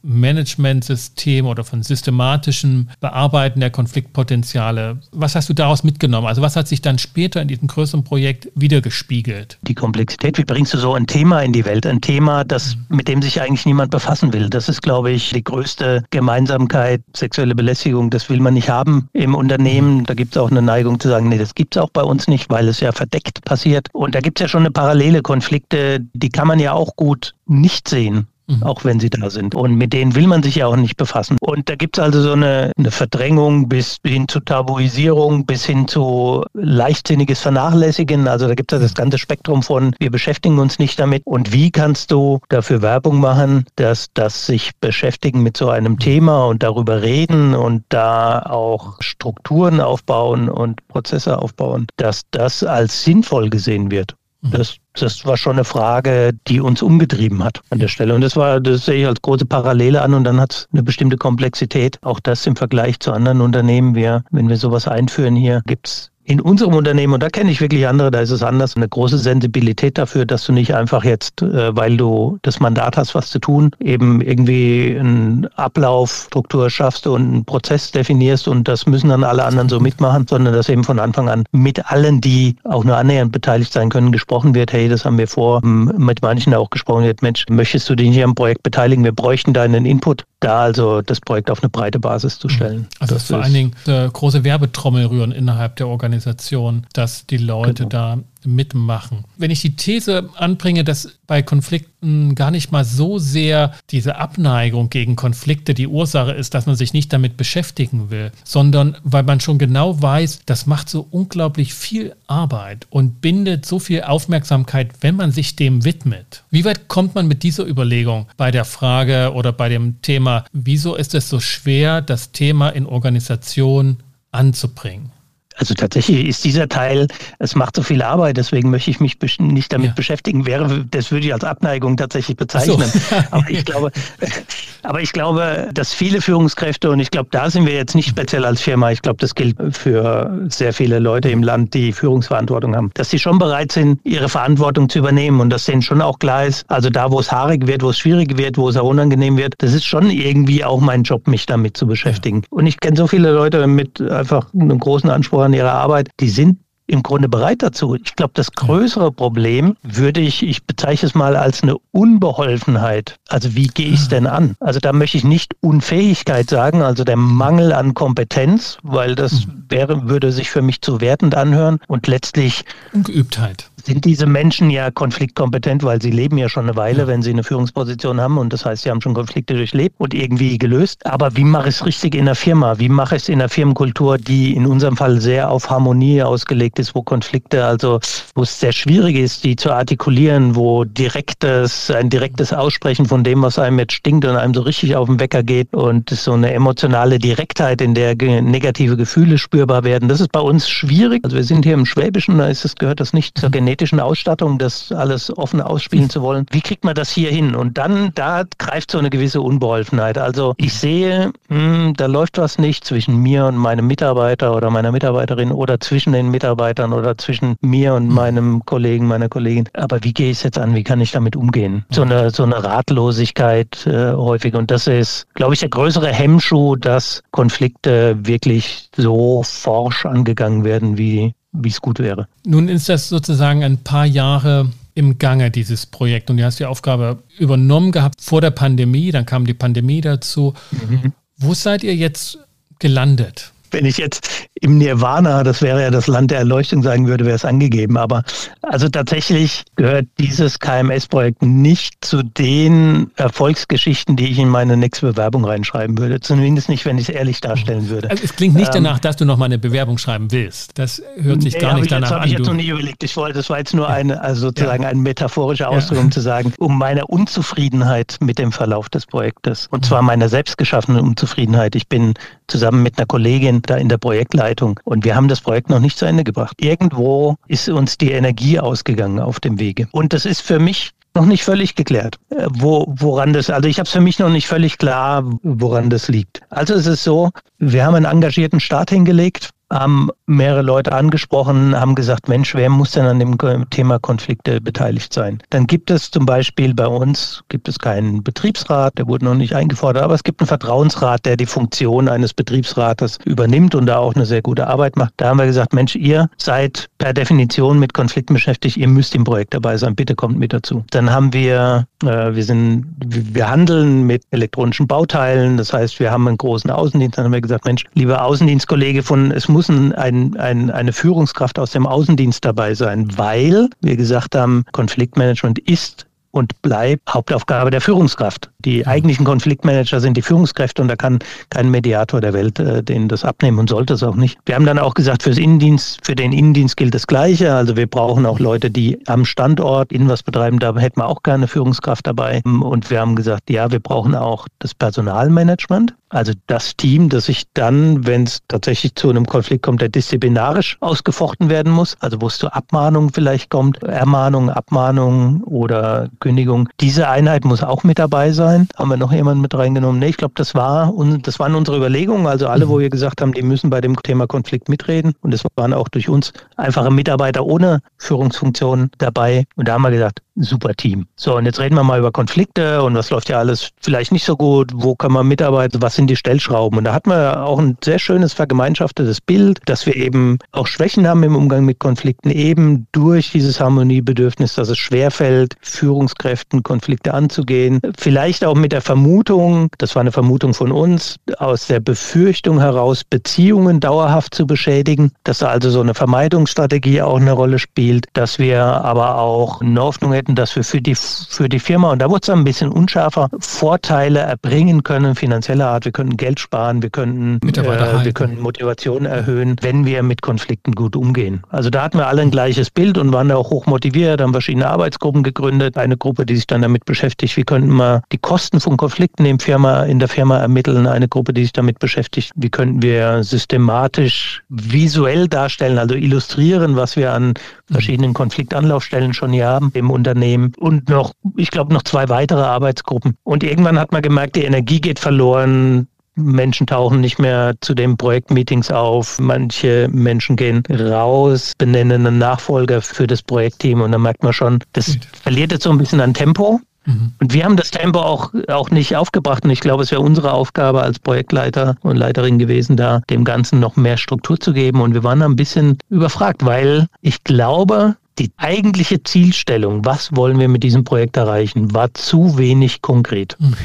Konfliktmanagementsystem oder von systematischem Bearbeiten der Konfliktpotenziale? Was hast du daraus mitgenommen? Also was hat sich dann später in diesem größeren Projekt wiedergespiegelt? Die Komplexität, wie bringst du so ein Thema in die Welt? Ein Thema, das, mit dem sich eigentlich niemand befassen will. Das ist, glaube ich, die größte Gemeinsamkeit sexuelle sexuelle Belästigung, das will man nicht haben im Unternehmen. Da gibt es auch eine Neigung zu sagen, nee, das gibt es auch bei uns nicht, weil es ja verdeckt passiert. Und da gibt es ja schon eine parallele Konflikte, die kann man ja auch gut nicht sehen mhm. auch wenn sie da sind. Und mit denen will man sich ja auch nicht befassen. Und da gibt es also so eine, eine Verdrängung bis hin zu Tabuisierung, bis hin zu leichtsinniges Vernachlässigen. Also da gibt es das ganze Spektrum von, wir beschäftigen uns nicht damit. Und wie kannst du dafür Werbung machen, dass das sich beschäftigen mit so einem Thema und darüber reden und da auch Strukturen aufbauen und Prozesse aufbauen, dass das als sinnvoll gesehen wird. Das das war schon eine Frage, die uns umgetrieben hat an der Stelle. Und das war, das sehe ich als große Parallele an und dann hat es eine bestimmte Komplexität. Auch das im Vergleich zu anderen Unternehmen. Wir, wenn wir sowas einführen hier, gibt es in unserem Unternehmen, und da kenne ich wirklich andere, da ist es anders, eine große Sensibilität dafür, dass du nicht einfach jetzt, äh, weil du das Mandat hast, was zu tun, eben irgendwie eine Ablaufstruktur schaffst und einen Prozess definierst und das müssen dann alle anderen so mitmachen, sondern dass eben von Anfang an mit allen, die auch nur annähernd beteiligt sein können, gesprochen wird, hey, das haben wir vor, mit manchen auch gesprochen wird, Mensch, möchtest du dich hier am Projekt beteiligen? Wir bräuchten deinen Input da also das Projekt auf eine breite Basis zu stellen. Also das vor allen Dingen eine große Werbetrommel rühren innerhalb der Organisation, dass die Leute genau. da mitmachen. Wenn ich die These anbringe, dass bei Konflikten gar nicht mal so sehr diese Abneigung gegen Konflikte die Ursache ist, dass man sich nicht damit beschäftigen will, sondern weil man schon genau weiß, das macht so unglaublich viel Arbeit und bindet so viel Aufmerksamkeit, wenn man sich dem widmet. Wie weit kommt man mit dieser Überlegung bei der Frage oder bei dem Thema, wieso ist es so schwer, das Thema in Organisation anzubringen? Also tatsächlich ist dieser Teil, es macht so viel Arbeit, deswegen möchte ich mich nicht damit ja. beschäftigen. Wäre, das würde ich als Abneigung tatsächlich bezeichnen. So. aber ich glaube, aber ich glaube, dass viele Führungskräfte und ich glaube, da sind wir jetzt nicht speziell als Firma. Ich glaube, das gilt für sehr viele Leute im Land, die Führungsverantwortung haben, dass sie schon bereit sind, ihre Verantwortung zu übernehmen und dass denen schon auch klar ist, also da, wo es haarig wird, wo es schwierig wird, wo es auch unangenehm wird, das ist schon irgendwie auch mein Job, mich damit zu beschäftigen. Ja. Und ich kenne so viele Leute mit einfach einem großen Anspruch an ihrer Arbeit, die sind im Grunde bereit dazu. Ich glaube, das größere Problem würde ich, ich bezeichne es mal als eine Unbeholfenheit. Also wie gehe ich es denn an? Also da möchte ich nicht Unfähigkeit sagen, also der Mangel an Kompetenz, weil das mhm. wäre, würde sich für mich zu wertend anhören und letztlich Ungeübtheit sind diese Menschen ja konfliktkompetent, weil sie leben ja schon eine Weile, wenn sie eine Führungsposition haben. Und das heißt, sie haben schon Konflikte durchlebt und irgendwie gelöst. Aber wie mache ich es richtig in der Firma? Wie mache ich es in der Firmenkultur, die in unserem Fall sehr auf Harmonie ausgelegt ist, wo Konflikte, also wo es sehr schwierig ist, die zu artikulieren, wo direktes, ein direktes Aussprechen von dem, was einem jetzt stinkt und einem so richtig auf den Wecker geht und so eine emotionale Direktheit, in der negative Gefühle spürbar werden. Das ist bei uns schwierig. Also wir sind hier im Schwäbischen, da ist es, gehört das nicht zur Genetik genetischen Ausstattung, das alles offen ausspielen zu wollen. Wie kriegt man das hier hin? Und dann, da greift so eine gewisse Unbeholfenheit. Also ich sehe, mh, hm, da läuft was nicht zwischen mir und meinem Mitarbeiter oder meiner Mitarbeiterin oder zwischen den Mitarbeitern oder zwischen mir und meinem Kollegen, meiner Kollegin. Aber wie gehe ich es jetzt an? Wie kann ich damit umgehen? So eine, so eine Ratlosigkeit äh, häufig. Und das ist, glaube ich, der größere Hemmschuh, dass Konflikte wirklich so forsch angegangen werden, wie wie es gut wäre. Nun ist das sozusagen ein paar Jahre im Gange, dieses Projekt. Und du hast die Aufgabe übernommen gehabt vor der Pandemie, dann kam die Pandemie dazu. Mhm. Wo seid ihr jetzt gelandet? Wenn ich jetzt im Nirvana, das wäre ja das Land der Erleuchtung sagen würde, wäre es angegeben. Aber also tatsächlich gehört dieses KMS-Projekt nicht zu den Erfolgsgeschichten, die ich in meine nächste Bewerbung reinschreiben würde. Zumindest nicht, wenn ich es ehrlich darstellen würde. Also es klingt nicht ähm, danach, dass du noch mal eine Bewerbung schreiben willst. Das hört sich nee, gar nicht danach an. Das habe ich jetzt noch nie überlegt. Ich wollte, das war jetzt nur eine, also sozusagen ja. eine metaphorische Ausdruck, um zu sagen, um meine Unzufriedenheit mit dem Verlauf des Projektes. Und zwar meine selbstgeschaffene Unzufriedenheit. Ich bin zusammen mit einer Kollegin da in der Projektleitung. Und wir haben das Projekt noch nicht zu Ende gebracht. Irgendwo ist uns die Energie ausgegangen auf dem Wege. Und das ist für mich noch nicht völlig geklärt, äh, wo, woran das, also ich habe es für mich noch nicht völlig klar, woran das liegt. Also es ist so, wir haben einen engagierten Start hingelegt, haben mehrere Leute angesprochen, haben gesagt, Mensch, wer muss denn an dem Thema Konflikte beteiligt sein? Dann gibt es zum Beispiel bei uns, gibt es keinen Betriebsrat, der wurde noch nicht eingefordert, aber es gibt einen Vertrauensrat, der die Funktion eines Betriebsrates übernimmt und da auch eine sehr gute Arbeit macht. Da haben wir gesagt, Mensch, ihr seid per Definition mit Konflikten beschäftigt, ihr müsst im Projekt dabei sein, bitte kommt mit dazu. Dann haben wir, äh, wir sind, wir handeln mit elektronischen Bauteilen, das heißt, wir haben einen großen Außendienst, dann haben wir gesagt, Mensch, lieber Außendienstkollege von, es muss ein, ein, ein, eine Führungskraft aus dem Außendienst dabei sein, weil wir gesagt haben, Konfliktmanagement ist und bleibt Hauptaufgabe der Führungskraft. Die eigentlichen Konfliktmanager sind die Führungskräfte und da kann kein Mediator der Welt äh, denen das abnehmen und sollte es auch nicht. Wir haben dann auch gesagt, fürs Innendienst, für den Innendienst gilt das Gleiche. Also wir brauchen auch Leute, die am Standort innen was betreiben. Da hätten wir auch gerne Führungskraft dabei. Und wir haben gesagt, ja, wir brauchen auch das Personalmanagement. Also das Team, das sich dann, wenn es tatsächlich zu einem Konflikt kommt, der disziplinarisch ausgefochten werden muss, also wo es zu Abmahnungen vielleicht kommt, Ermahnung, Abmahnung oder Kündigung, diese Einheit muss auch mit dabei sein. Haben wir noch jemanden mit reingenommen? Nee, ich glaube, das war und das waren unsere Überlegungen. Also alle, wo mhm. wir gesagt haben, die müssen bei dem Thema Konflikt mitreden. Und es waren auch durch uns einfache Mitarbeiter ohne Führungsfunktion dabei. Und da haben wir gesagt, super Team. So, und jetzt reden wir mal über Konflikte und was läuft ja alles vielleicht nicht so gut, wo kann man mitarbeiten, was sind die Stellschrauben. Und da hatten wir auch ein sehr schönes vergemeinschaftetes Bild, dass wir eben auch Schwächen haben im Umgang mit Konflikten, eben durch dieses Harmoniebedürfnis, dass es schwerfällt, Führungskräften Konflikte anzugehen. Vielleicht auch mit der Vermutung, das war eine Vermutung von uns, aus der Befürchtung heraus, Beziehungen dauerhaft zu beschädigen, dass da also so eine Vermeidungsstrategie auch eine Rolle spielt, dass wir aber auch eine Hoffnung hätten, hätten, dass wir für die, für die Firma, und da wurde es ein bisschen unscharfer, Vorteile erbringen können, finanzieller Art. Wir könnten Geld sparen, wir könnten, äh, wir können Motivation erhöhen, wenn wir mit Konflikten gut umgehen. Also da hatten wir alle ein gleiches Bild und waren da auch hoch motiviert, haben verschiedene Arbeitsgruppen gegründet. Eine Gruppe, die sich dann damit beschäftigt, wie könnten wir die Kosten von Konflikten in, Firma, in der Firma ermitteln. Eine Gruppe, die sich damit beschäftigt, wie könnten wir systematisch visuell darstellen, also illustrieren, was wir an verschiedenen Konfliktanlaufstellen schon hier haben im Unternehmen und noch, ich glaube, noch zwei weitere Arbeitsgruppen. Und irgendwann hat man gemerkt, die Energie geht verloren. Menschen tauchen nicht mehr zu den Projektmeetings auf. Manche Menschen gehen raus, benennen einen Nachfolger für das Projektteam und dann merkt man schon, das verliert jetzt so ein bisschen an Tempo. Mhm. Und wir haben das Tempo auch, auch nicht aufgebracht. Und ich glaube, es wäre unsere Aufgabe als Projektleiter und Leiterin gewesen, da dem Ganzen noch mehr Struktur zu geben. Und wir waren ein bisschen überfragt, weil ich glaube, die eigentliche Zielstellung, was wollen wir mit diesem Projekt erreichen, war zu wenig konkret. Mhm.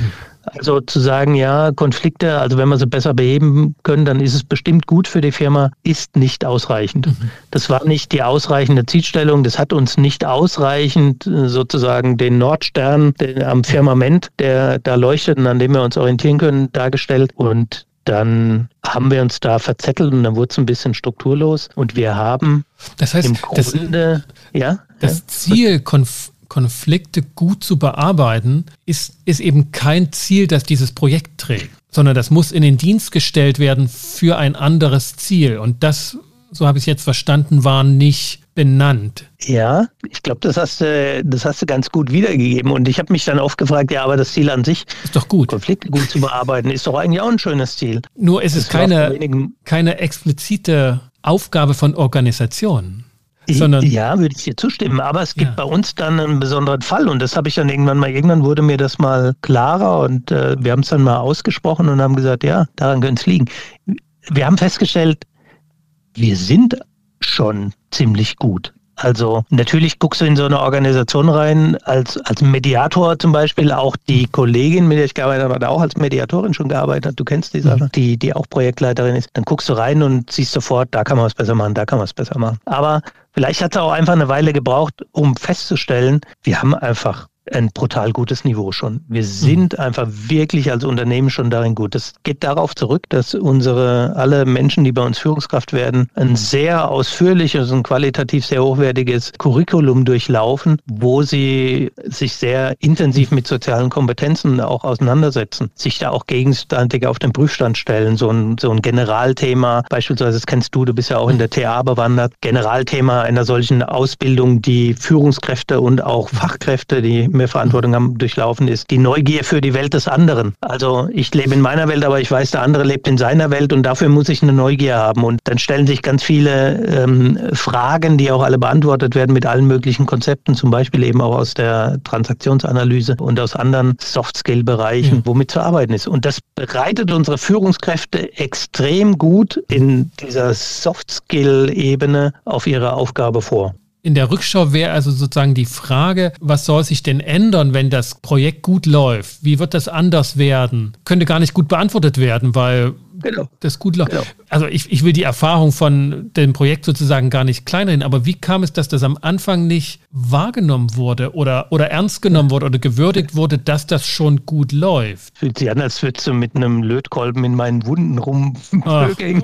Also zu sagen, ja, Konflikte, also wenn wir sie besser beheben können, dann ist es bestimmt gut für die Firma, ist nicht ausreichend. Mhm. Das war nicht die ausreichende Zielstellung, das hat uns nicht ausreichend äh, sozusagen den Nordstern den, am Firmament, der da leuchtet und an dem wir uns orientieren können, dargestellt. Und dann haben wir uns da verzettelt und dann wurde es ein bisschen strukturlos. Und wir haben das heißt, im Grunde, das, ja, das Ziel, Konf Konflikte gut zu bearbeiten, ist, ist eben kein Ziel, das dieses Projekt trägt, sondern das muss in den Dienst gestellt werden für ein anderes Ziel. Und das, so habe ich es jetzt verstanden, war nicht benannt. Ja, ich glaube, das hast du, das hast du ganz gut wiedergegeben. Und ich habe mich dann oft gefragt, ja, aber das Ziel an sich, ist doch gut. Konflikte gut zu bearbeiten, ist doch eigentlich auch ein schönes Ziel. Nur ist es keine, keine explizite Aufgabe von Organisationen. Sondern ja, würde ich dir zustimmen. Aber es gibt ja. bei uns dann einen besonderen Fall und das habe ich dann irgendwann mal, irgendwann wurde mir das mal klarer und äh, wir haben es dann mal ausgesprochen und haben gesagt, ja, daran könnte es liegen. Wir haben festgestellt, wir sind schon ziemlich gut. Also natürlich guckst du in so eine Organisation rein, als, als Mediator zum Beispiel, auch die Kollegin, mit der ich gearbeitet habe, hat auch als Mediatorin schon gearbeitet, du kennst die Sache, mhm. die, die auch Projektleiterin ist. Dann guckst du rein und siehst sofort, da kann man was besser machen, da kann man was besser machen. Aber vielleicht hat es auch einfach eine Weile gebraucht, um festzustellen, wir haben einfach ein brutal gutes Niveau schon. Wir sind mhm. einfach wirklich als Unternehmen schon darin gut. Das geht darauf zurück, dass unsere alle Menschen, die bei uns Führungskraft werden, ein sehr ausführliches und qualitativ sehr hochwertiges Curriculum durchlaufen, wo sie sich sehr intensiv mit sozialen Kompetenzen auch auseinandersetzen, sich da auch gegenseitig auf den Prüfstand stellen. So ein, so ein Generalthema, beispielsweise, das kennst du, du bist ja auch in der TA bewandert, Generalthema einer solchen Ausbildung, die Führungskräfte und auch Fachkräfte, die mehr Verantwortung haben, durchlaufen ist. Die Neugier für die Welt des anderen. Also ich lebe in meiner Welt, aber ich weiß, der andere lebt in seiner Welt und dafür muss ich eine Neugier haben. Und dann stellen sich ganz viele ähm, Fragen, die auch alle beantwortet werden mit allen möglichen Konzepten, zum Beispiel eben auch aus der Transaktionsanalyse und aus anderen Soft-Skill-Bereichen, ja. womit zu arbeiten ist. Und das bereitet unsere Führungskräfte extrem gut in dieser Soft-Skill-Ebene auf ihre Aufgabe vor. In der Rückschau wäre also sozusagen die Frage, was soll sich denn ändern, wenn das Projekt gut läuft? Wie wird das anders werden? Könnte gar nicht gut beantwortet werden, weil genau. das gut läuft. Genau. Also ich, ich will die Erfahrung von dem Projekt sozusagen gar nicht kleinreden, aber wie kam es, dass das am Anfang nicht wahrgenommen wurde oder, oder ernst genommen wurde oder gewürdigt wurde, dass das schon gut läuft? Fühlt sich an, als würdest du mit einem Lötkolben in meinen Wunden rumvögeln.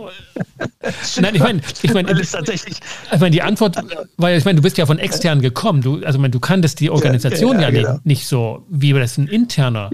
Nein, ich meine, ich meine, tatsächlich. Ich meine, die Antwort war ja, ich meine, du bist ja von extern gekommen. Du, also, ich meine, du kanntest die Organisation ja, ja, ja, ja genau. nicht, nicht, so, wie das ein interner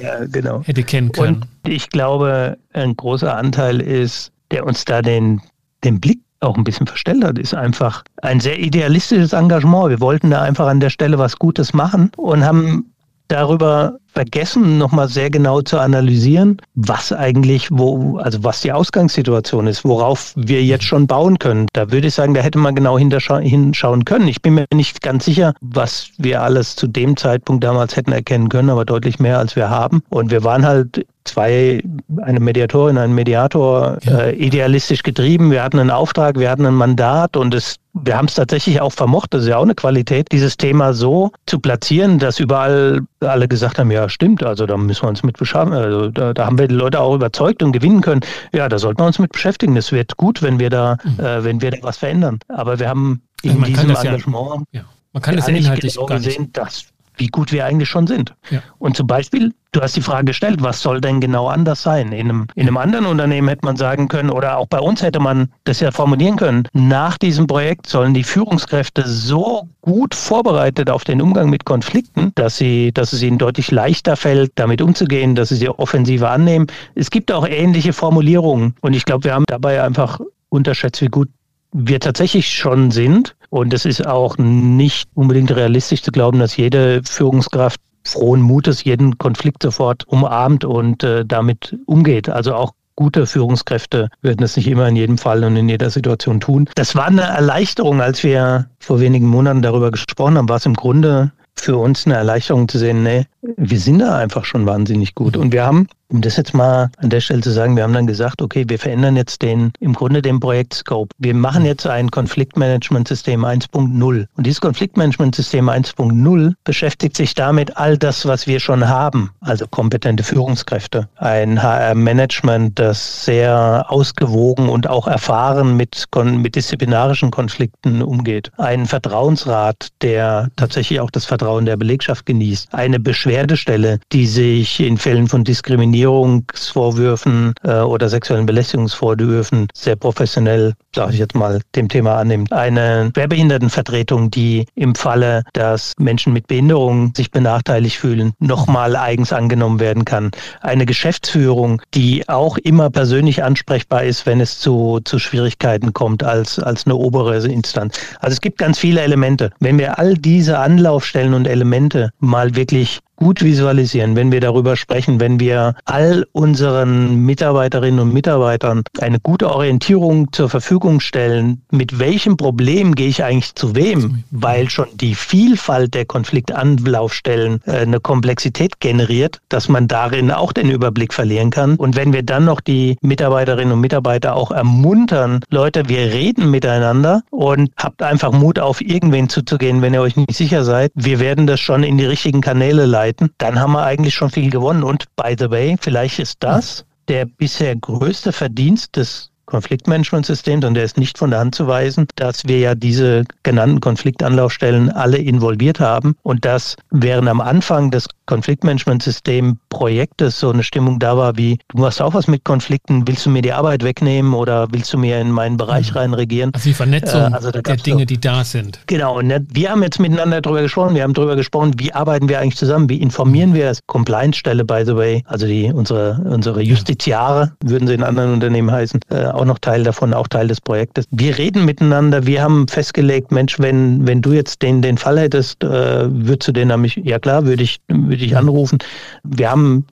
ja, genau. hätte kennen können. Und ich glaube, ein großer Anteil ist, der uns da den, den Blick auch ein bisschen verstellt hat, ist einfach ein sehr idealistisches Engagement. Wir wollten da einfach an der Stelle was Gutes machen und haben darüber vergessen, nochmal sehr genau zu analysieren, was eigentlich, wo, also was die Ausgangssituation ist, worauf wir jetzt schon bauen können. Da würde ich sagen, da hätte man genau hinschauen können. Ich bin mir nicht ganz sicher, was wir alles zu dem Zeitpunkt damals hätten erkennen können, aber deutlich mehr als wir haben. Und wir waren halt zwei, eine Mediatorin, ein Mediator, ja. äh, idealistisch getrieben. Wir hatten einen Auftrag, wir hatten ein Mandat und es, wir haben es tatsächlich auch vermocht, das ist ja auch eine Qualität, dieses Thema so zu platzieren, dass überall alle gesagt haben, ja stimmt, also da müssen wir uns mit beschäftigen. Also da, da, haben wir die Leute auch überzeugt und gewinnen können. Ja, da sollten wir uns mit beschäftigen. Es wird gut, wenn wir da, mhm. äh, wenn wir da was verändern. Aber wir haben in also diesem Engagement ja, ja. Man kann das ja inhaltlich genau gar nicht gesehen, dass wie gut wir eigentlich schon sind. Ja. Und zum Beispiel, du hast die Frage gestellt, was soll denn genau anders sein? In einem, in einem anderen Unternehmen hätte man sagen können, oder auch bei uns hätte man das ja formulieren können, nach diesem Projekt sollen die Führungskräfte so gut vorbereitet auf den Umgang mit Konflikten, dass, sie, dass es ihnen deutlich leichter fällt, damit umzugehen, dass sie sie offensiver annehmen. Es gibt auch ähnliche Formulierungen und ich glaube, wir haben dabei einfach unterschätzt, wie gut wir tatsächlich schon sind. Und es ist auch nicht unbedingt realistisch zu glauben, dass jede Führungskraft frohen Mutes jeden Konflikt sofort umarmt und äh, damit umgeht. Also auch gute Führungskräfte würden es nicht immer in jedem Fall und in jeder Situation tun. Das war eine Erleichterung, als wir vor wenigen Monaten darüber gesprochen haben, war es im Grunde für uns eine Erleichterung zu sehen, nee, wir sind da einfach schon wahnsinnig gut. Und wir haben um das jetzt mal an der Stelle zu sagen, wir haben dann gesagt, okay, wir verändern jetzt den, im Grunde den Projektscope. Wir machen jetzt ein Konfliktmanagementsystem 1.0. Und dieses Konfliktmanagementsystem 1.0 beschäftigt sich damit all das, was wir schon haben. Also kompetente Führungskräfte, ein HR-Management, das sehr ausgewogen und auch erfahren mit, mit disziplinarischen Konflikten umgeht. Ein Vertrauensrat, der tatsächlich auch das Vertrauen der Belegschaft genießt. Eine Beschwerdestelle, die sich in Fällen von Diskriminierung Diskriminierungsvorwürfen äh, oder sexuellen Belästigungsvorwürfen sehr professionell, sage ich jetzt mal, dem Thema annimmt. Eine Schwerbehindertenvertretung, die im Falle, dass Menschen mit Behinderung sich benachteiligt fühlen, nochmal eigens angenommen werden kann. Eine Geschäftsführung, die auch immer persönlich ansprechbar ist, wenn es zu, zu Schwierigkeiten kommt als, als eine obere Instanz. Also es gibt ganz viele Elemente. Wenn wir all diese Anlaufstellen und Elemente mal wirklich gut visualisieren, wenn wir darüber sprechen, wenn wir all unseren Mitarbeiterinnen und Mitarbeitern eine gute Orientierung zur Verfügung stellen, mit welchem Problem gehe ich eigentlich zu wem, weil schon die Vielfalt der Konfliktanlaufstellen äh, eine Komplexität generiert, dass man darin auch den Überblick verlieren kann. Und wenn wir dann noch die Mitarbeiterinnen und Mitarbeiter auch ermuntern, Leute, wir reden miteinander und habt einfach Mut auf irgendwen zuzugehen, wenn ihr euch nicht sicher seid. Wir werden das schon in die richtigen Kanäle leiten dann haben wir eigentlich schon viel gewonnen. Und by the way, vielleicht ist das der bisher größte Verdienst des Konfliktmanagementsystems und der ist nicht von der Hand zu weisen, dass wir ja diese genannten Konfliktanlaufstellen alle involviert haben. Und dass während am Anfang des Konfliktmanagementsystem-Projektes so eine Stimmung da war wie, du machst auch was mit Konflikten, willst du mir die Arbeit wegnehmen oder willst du mir in meinen Bereich mhm. reinregieren? Also die Vernetzung äh, also der Dinge, so, die da sind. Genau, und wir haben jetzt miteinander darüber gesprochen, wir haben darüber gesprochen, wie arbeiten wir eigentlich zusammen, wie informieren wir es? Compliance-Stelle, by the way, also die, unsere, unsere Justiziare, würden sie in anderen Unternehmen heißen, äh, auch noch Teil davon, auch Teil des Projektes. Wir reden miteinander, wir haben festgelegt, Mensch, wenn, wenn du jetzt den, den Fall hättest, äh, würdest du den nämlich, ja klar, würde ich, würde dich anrufen. Wir haben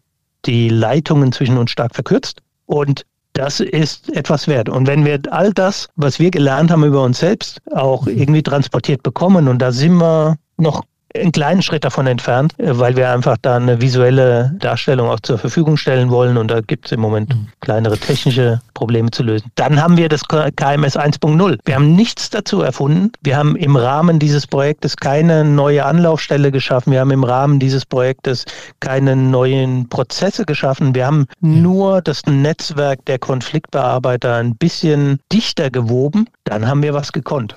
die Leitungen zwischen uns stark verkürzt und das ist etwas wert. Und wenn wir all das, was wir gelernt haben über uns selbst, auch irgendwie transportiert bekommen, und da sind wir noch einen kleinen Schritt davon entfernt, weil wir einfach da eine visuelle Darstellung auch zur Verfügung stellen wollen. Und da gibt es im Moment mhm. kleinere technische Probleme zu lösen. Dann haben wir das KMS 1.0. Wir haben nichts dazu erfunden. Wir haben im Rahmen dieses Projektes keine neue Anlaufstelle geschaffen. Wir haben im Rahmen dieses Projektes keine neuen Prozesse geschaffen. Wir haben nur das Netzwerk der Konfliktbearbeiter ein bisschen dichter gewoben. Dann haben wir was gekonnt.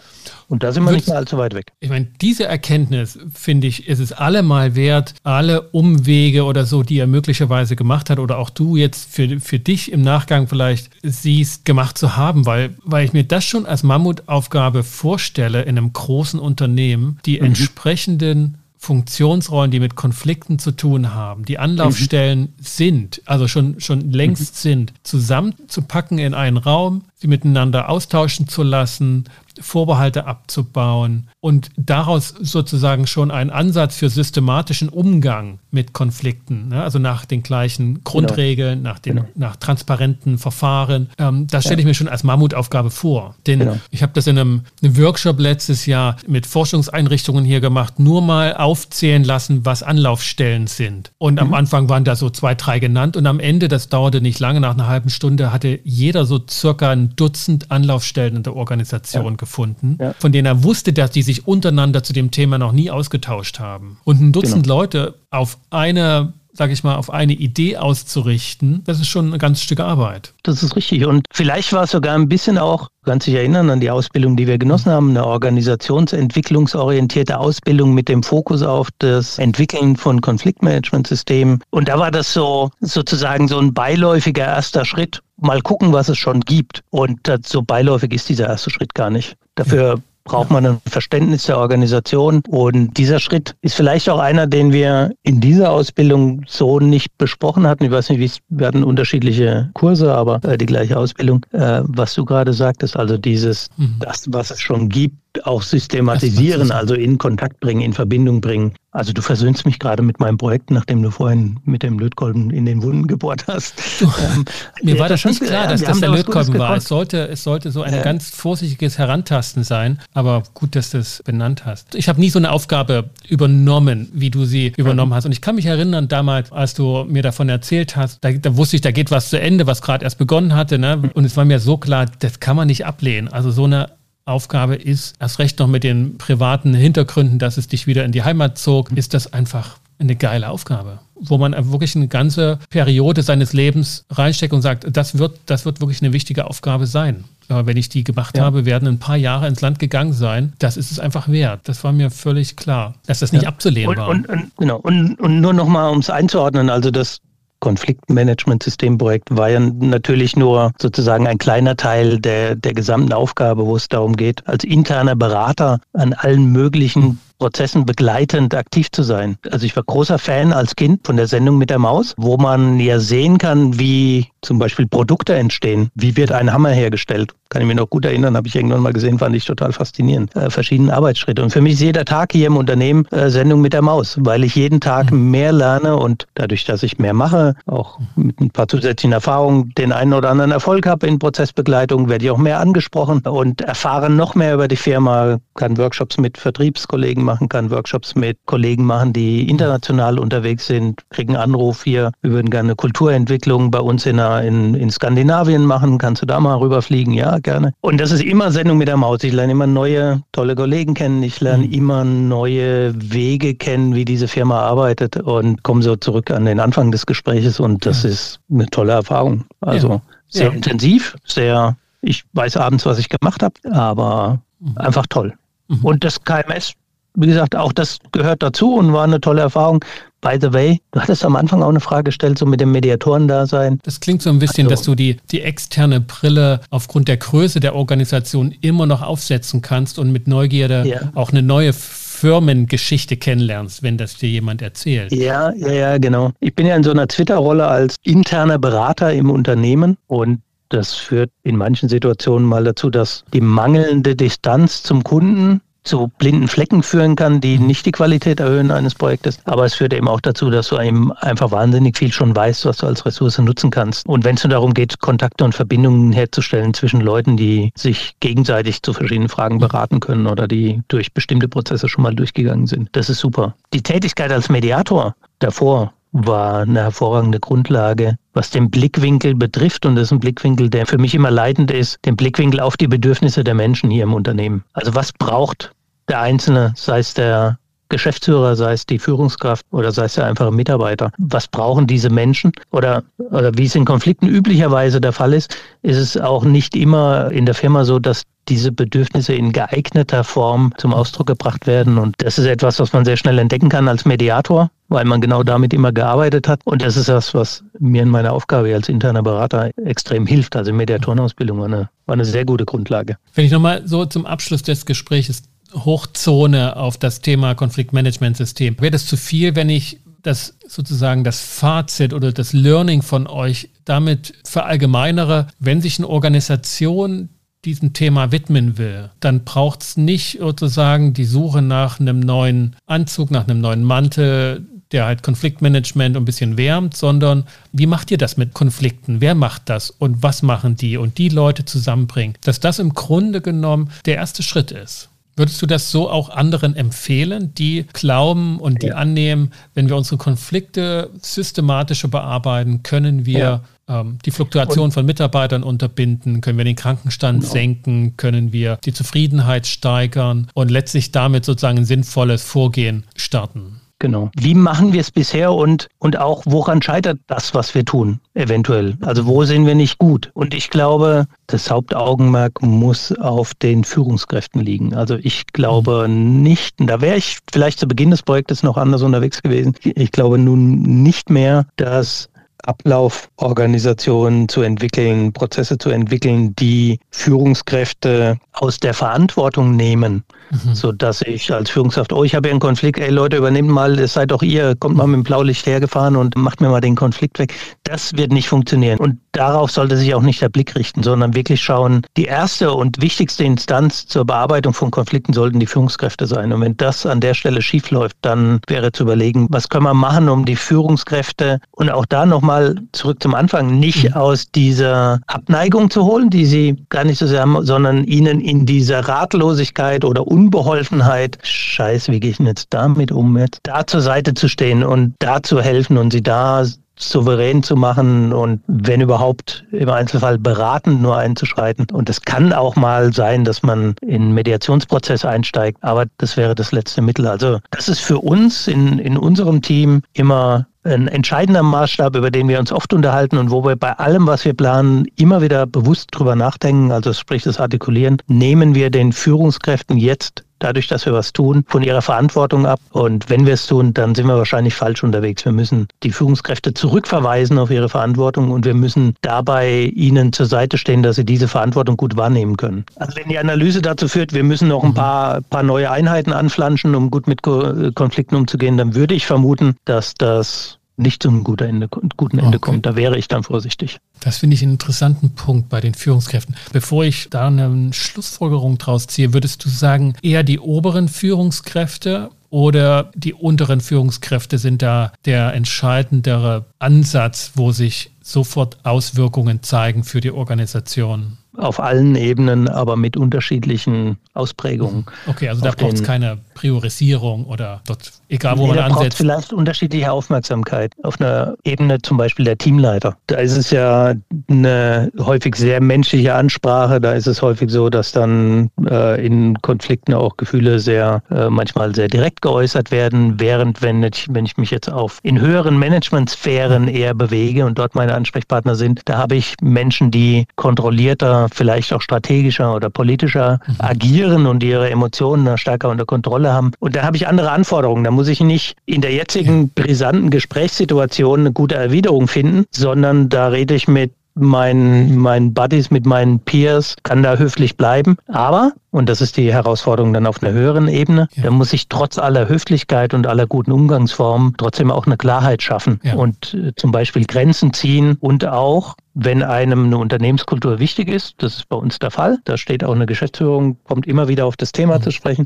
Und da sind wir nicht mehr allzu weit weg. Ich meine, diese Erkenntnis, finde ich, ist es allemal wert, alle Umwege oder so, die er möglicherweise gemacht hat oder auch du jetzt für, für dich im Nachgang vielleicht siehst, gemacht zu haben, weil, weil ich mir das schon als Mammutaufgabe vorstelle in einem großen Unternehmen, die mhm. entsprechenden Funktionsrollen, die mit Konflikten zu tun haben, die Anlaufstellen mhm. sind, also schon, schon längst mhm. sind, zusammenzupacken in einen Raum, sie miteinander austauschen zu lassen, Vorbehalte abzubauen und daraus sozusagen schon einen Ansatz für systematischen Umgang mit Konflikten, ne? also nach den gleichen genau. Grundregeln, genau. nach, den, genau. nach transparenten Verfahren. Ähm, das stelle ich mir schon als Mammutaufgabe vor. Denn genau. ich habe das in einem, einem, Workshop letztes Jahr mit Forschungseinrichtungen hier gemacht, nur mal aufzählen lassen, was Anlaufstellen sind. Und mhm. am Anfang waren da so zwei, drei genannt und am Ende, das dauerte nicht lange, nach einer halben Stunde hatte jeder so circa ein Dutzend Anlaufstellen in der Organisation. Ja gefunden, ja. von denen er wusste, dass die sich untereinander zu dem Thema noch nie ausgetauscht haben. Und ein Dutzend genau. Leute auf eine sage ich mal, auf eine Idee auszurichten, das ist schon ein ganzes Stück Arbeit. Das ist richtig. Und vielleicht war es sogar ein bisschen auch, ganz sich erinnern an die Ausbildung, die wir genossen haben, eine organisationsentwicklungsorientierte Ausbildung mit dem Fokus auf das Entwickeln von Konfliktmanagementsystemen. Und da war das so sozusagen so ein beiläufiger erster Schritt mal gucken, was es schon gibt. Und so beiläufig ist dieser erste Schritt gar nicht. Dafür braucht man ein Verständnis der Organisation. Und dieser Schritt ist vielleicht auch einer, den wir in dieser Ausbildung so nicht besprochen hatten. Ich weiß nicht, wie es, wir hatten unterschiedliche Kurse, aber äh, die gleiche Ausbildung, äh, was du gerade sagtest, also dieses, mhm. das, was es schon gibt, auch systematisieren, also in Kontakt bringen, in Verbindung bringen. Also du versöhnst mich gerade mit meinem Projekt, nachdem du vorhin mit dem Lötkolben in den Wunden gebohrt hast. Du, ähm, mir war das nicht klar, dass das der Lötkolben war. Es sollte, es sollte so ein ja. ganz vorsichtiges Herantasten sein, aber gut, dass du es benannt hast. Ich habe nie so eine Aufgabe übernommen, wie du sie übernommen mhm. hast. Und ich kann mich erinnern, damals, als du mir davon erzählt hast, da, da wusste ich, da geht was zu Ende, was gerade erst begonnen hatte. Ne? Und es war mir so klar, das kann man nicht ablehnen. Also so eine Aufgabe ist, erst recht noch mit den privaten Hintergründen, dass es dich wieder in die Heimat zog, ist das einfach eine geile Aufgabe, wo man wirklich eine ganze Periode seines Lebens reinsteckt und sagt, das wird, das wird wirklich eine wichtige Aufgabe sein. Aber wenn ich die gemacht ja. habe, werden ein paar Jahre ins Land gegangen sein. Das ist es einfach wert. Das war mir völlig klar, dass das nicht ja. abzulehnen und, war. Und, und, genau. Und, und nur nochmal, um es einzuordnen, also das Konfliktmanagement-Systemprojekt war ja natürlich nur sozusagen ein kleiner Teil der, der gesamten Aufgabe, wo es darum geht, als interner Berater an allen möglichen Prozessen begleitend aktiv zu sein. Also ich war großer Fan als Kind von der Sendung mit der Maus, wo man ja sehen kann, wie zum Beispiel Produkte entstehen. Wie wird ein Hammer hergestellt? Kann ich mich noch gut erinnern, habe ich irgendwann mal gesehen, fand ich total faszinierend. Äh, verschiedene Arbeitsschritte. Und für mich ist jeder Tag hier im Unternehmen äh, Sendung mit der Maus, weil ich jeden Tag mhm. mehr lerne und dadurch, dass ich mehr mache, auch mit ein paar zusätzlichen Erfahrungen, den einen oder anderen Erfolg habe in Prozessbegleitung, werde ich auch mehr angesprochen und erfahre noch mehr über die Firma, kann Workshops mit Vertriebskollegen machen machen kann, Workshops mit Kollegen machen, die international unterwegs sind, kriegen Anruf hier, wir würden gerne Kulturentwicklung bei uns in, in, in Skandinavien machen, kannst du da mal rüberfliegen? Ja, gerne. Und das ist immer Sendung mit der Maus. Ich lerne immer neue, tolle Kollegen kennen, ich lerne mhm. immer neue Wege kennen, wie diese Firma arbeitet und komme so zurück an den Anfang des Gespräches und das ja. ist eine tolle Erfahrung. Also ja. sehr ja. intensiv, sehr, ich weiß abends, was ich gemacht habe, aber mhm. einfach toll. Mhm. Und das KMS wie gesagt, auch das gehört dazu und war eine tolle Erfahrung. By the way, du hattest am Anfang auch eine Frage gestellt, so mit dem Mediatoren-Dasein. Das klingt so ein bisschen, also, dass du die, die externe Brille aufgrund der Größe der Organisation immer noch aufsetzen kannst und mit Neugierde ja. auch eine neue Firmengeschichte kennenlernst, wenn das dir jemand erzählt. Ja, ja, ja, genau. Ich bin ja in so einer Twitter-Rolle als interner Berater im Unternehmen und das führt in manchen Situationen mal dazu, dass die mangelnde Distanz zum Kunden zu blinden Flecken führen kann, die mhm. nicht die Qualität erhöhen eines Projektes. Aber es führt eben auch dazu, dass du eben einfach wahnsinnig viel schon weißt, was du als Ressource nutzen kannst. Und wenn es nur darum geht, Kontakte und Verbindungen herzustellen zwischen Leuten, die sich gegenseitig zu verschiedenen Fragen beraten können oder die durch bestimmte Prozesse schon mal durchgegangen sind, das ist super. Die Tätigkeit als Mediator davor war eine hervorragende Grundlage, was den Blickwinkel betrifft. Und das ist ein Blickwinkel, der für mich immer leitend ist, den Blickwinkel auf die Bedürfnisse der Menschen hier im Unternehmen. Also was braucht der Einzelne, sei es der Geschäftsführer, sei es die Führungskraft oder sei es der einfache Mitarbeiter. Was brauchen diese Menschen? Oder, oder wie es in Konflikten üblicherweise der Fall ist, ist es auch nicht immer in der Firma so, dass diese Bedürfnisse in geeigneter Form zum Ausdruck gebracht werden. Und das ist etwas, was man sehr schnell entdecken kann als Mediator, weil man genau damit immer gearbeitet hat. Und das ist das, was mir in meiner Aufgabe als interner Berater extrem hilft. Also Mediatorenausbildung war eine, war eine sehr gute Grundlage. Wenn ich nochmal so zum Abschluss des Gesprächs Hochzone auf das Thema Konfliktmanagementsystem. Wäre das zu viel, wenn ich das sozusagen das Fazit oder das Learning von euch damit verallgemeinere, wenn sich eine Organisation diesem Thema widmen will, dann braucht es nicht sozusagen die Suche nach einem neuen Anzug, nach einem neuen Mantel, der halt Konfliktmanagement ein bisschen wärmt, sondern wie macht ihr das mit Konflikten? Wer macht das und was machen die und die Leute zusammenbringen? Dass das im Grunde genommen der erste Schritt ist. Würdest du das so auch anderen empfehlen, die glauben und die ja. annehmen, wenn wir unsere Konflikte systematischer bearbeiten, können wir ja. ähm, die Fluktuation und von Mitarbeitern unterbinden, können wir den Krankenstand genau. senken, können wir die Zufriedenheit steigern und letztlich damit sozusagen ein sinnvolles Vorgehen starten? Genau. Wie machen wir es bisher und, und auch woran scheitert das, was wir tun, eventuell? Also wo sind wir nicht gut? Und ich glaube, das Hauptaugenmerk muss auf den Führungskräften liegen. Also ich glaube nicht, da wäre ich vielleicht zu Beginn des Projektes noch anders unterwegs gewesen. Ich glaube nun nicht mehr, dass Ablauforganisationen zu entwickeln, Prozesse zu entwickeln, die Führungskräfte aus der Verantwortung nehmen, mhm. so dass ich als Führungskraft, oh, ich habe hier einen Konflikt, ey Leute, übernehmt mal, es seid doch ihr, kommt mal mit dem Blaulicht hergefahren und macht mir mal den Konflikt weg. Das wird nicht funktionieren. Und darauf sollte sich auch nicht der Blick richten, sondern wirklich schauen, die erste und wichtigste Instanz zur Bearbeitung von Konflikten sollten die Führungskräfte sein. Und wenn das an der Stelle schief läuft, dann wäre zu überlegen, was können wir machen, um die Führungskräfte und auch da nochmal zurück zum Anfang, nicht mhm. aus dieser Abneigung zu holen, die sie gar nicht so sehr haben, sondern ihnen in dieser Ratlosigkeit oder Unbeholfenheit, scheiße, wie gehe ich denn jetzt damit um, jetzt da zur Seite zu stehen und da zu helfen und sie da souverän zu machen und wenn überhaupt im Einzelfall beratend nur einzuschreiten. Und es kann auch mal sein, dass man in Mediationsprozess einsteigt, aber das wäre das letzte Mittel. Also das ist für uns in, in unserem Team immer ein entscheidender Maßstab, über den wir uns oft unterhalten und wo wir bei allem, was wir planen, immer wieder bewusst drüber nachdenken, also sprich das Artikulieren, nehmen wir den Führungskräften jetzt dadurch, dass wir was tun, von ihrer Verantwortung ab. Und wenn wir es tun, dann sind wir wahrscheinlich falsch unterwegs. Wir müssen die Führungskräfte zurückverweisen auf ihre Verantwortung und wir müssen dabei ihnen zur Seite stehen, dass sie diese Verantwortung gut wahrnehmen können. Also wenn die Analyse dazu führt, wir müssen noch ein mhm. paar, paar neue Einheiten anflanschen, um gut mit Konflikten umzugehen, dann würde ich vermuten, dass das nicht zum guten Ende, guten Ende okay. kommt. Da wäre ich dann vorsichtig. Das finde ich einen interessanten Punkt bei den Führungskräften. Bevor ich da eine Schlussfolgerung draus ziehe, würdest du sagen, eher die oberen Führungskräfte oder die unteren Führungskräfte sind da der entscheidendere Ansatz, wo sich sofort Auswirkungen zeigen für die Organisation? auf allen Ebenen, aber mit unterschiedlichen Ausprägungen. Okay, also da braucht es keine Priorisierung oder dort, egal wo nee, man ansetzt. vielleicht unterschiedliche Aufmerksamkeit. Auf einer Ebene zum Beispiel der Teamleiter. Da ist es ja eine häufig sehr menschliche Ansprache. Da ist es häufig so, dass dann äh, in Konflikten auch Gefühle sehr, äh, manchmal sehr direkt geäußert werden, während wenn ich, wenn ich mich jetzt auf in höheren Managementsphären eher bewege und dort meine Ansprechpartner sind, da habe ich Menschen, die kontrollierter vielleicht auch strategischer oder politischer mhm. agieren und ihre Emotionen stärker unter Kontrolle haben. Und da habe ich andere Anforderungen. Da muss ich nicht in der jetzigen brisanten Gesprächssituation eine gute Erwiderung finden, sondern da rede ich mit meinen, meinen Buddies, mit meinen Peers, kann da höflich bleiben. Aber, und das ist die Herausforderung dann auf einer höheren Ebene, ja. da muss ich trotz aller Höflichkeit und aller guten Umgangsformen trotzdem auch eine Klarheit schaffen ja. und äh, zum Beispiel Grenzen ziehen und auch wenn einem eine Unternehmenskultur wichtig ist, das ist bei uns der Fall, da steht auch eine Geschäftsführung, kommt immer wieder auf das Thema mhm. zu sprechen,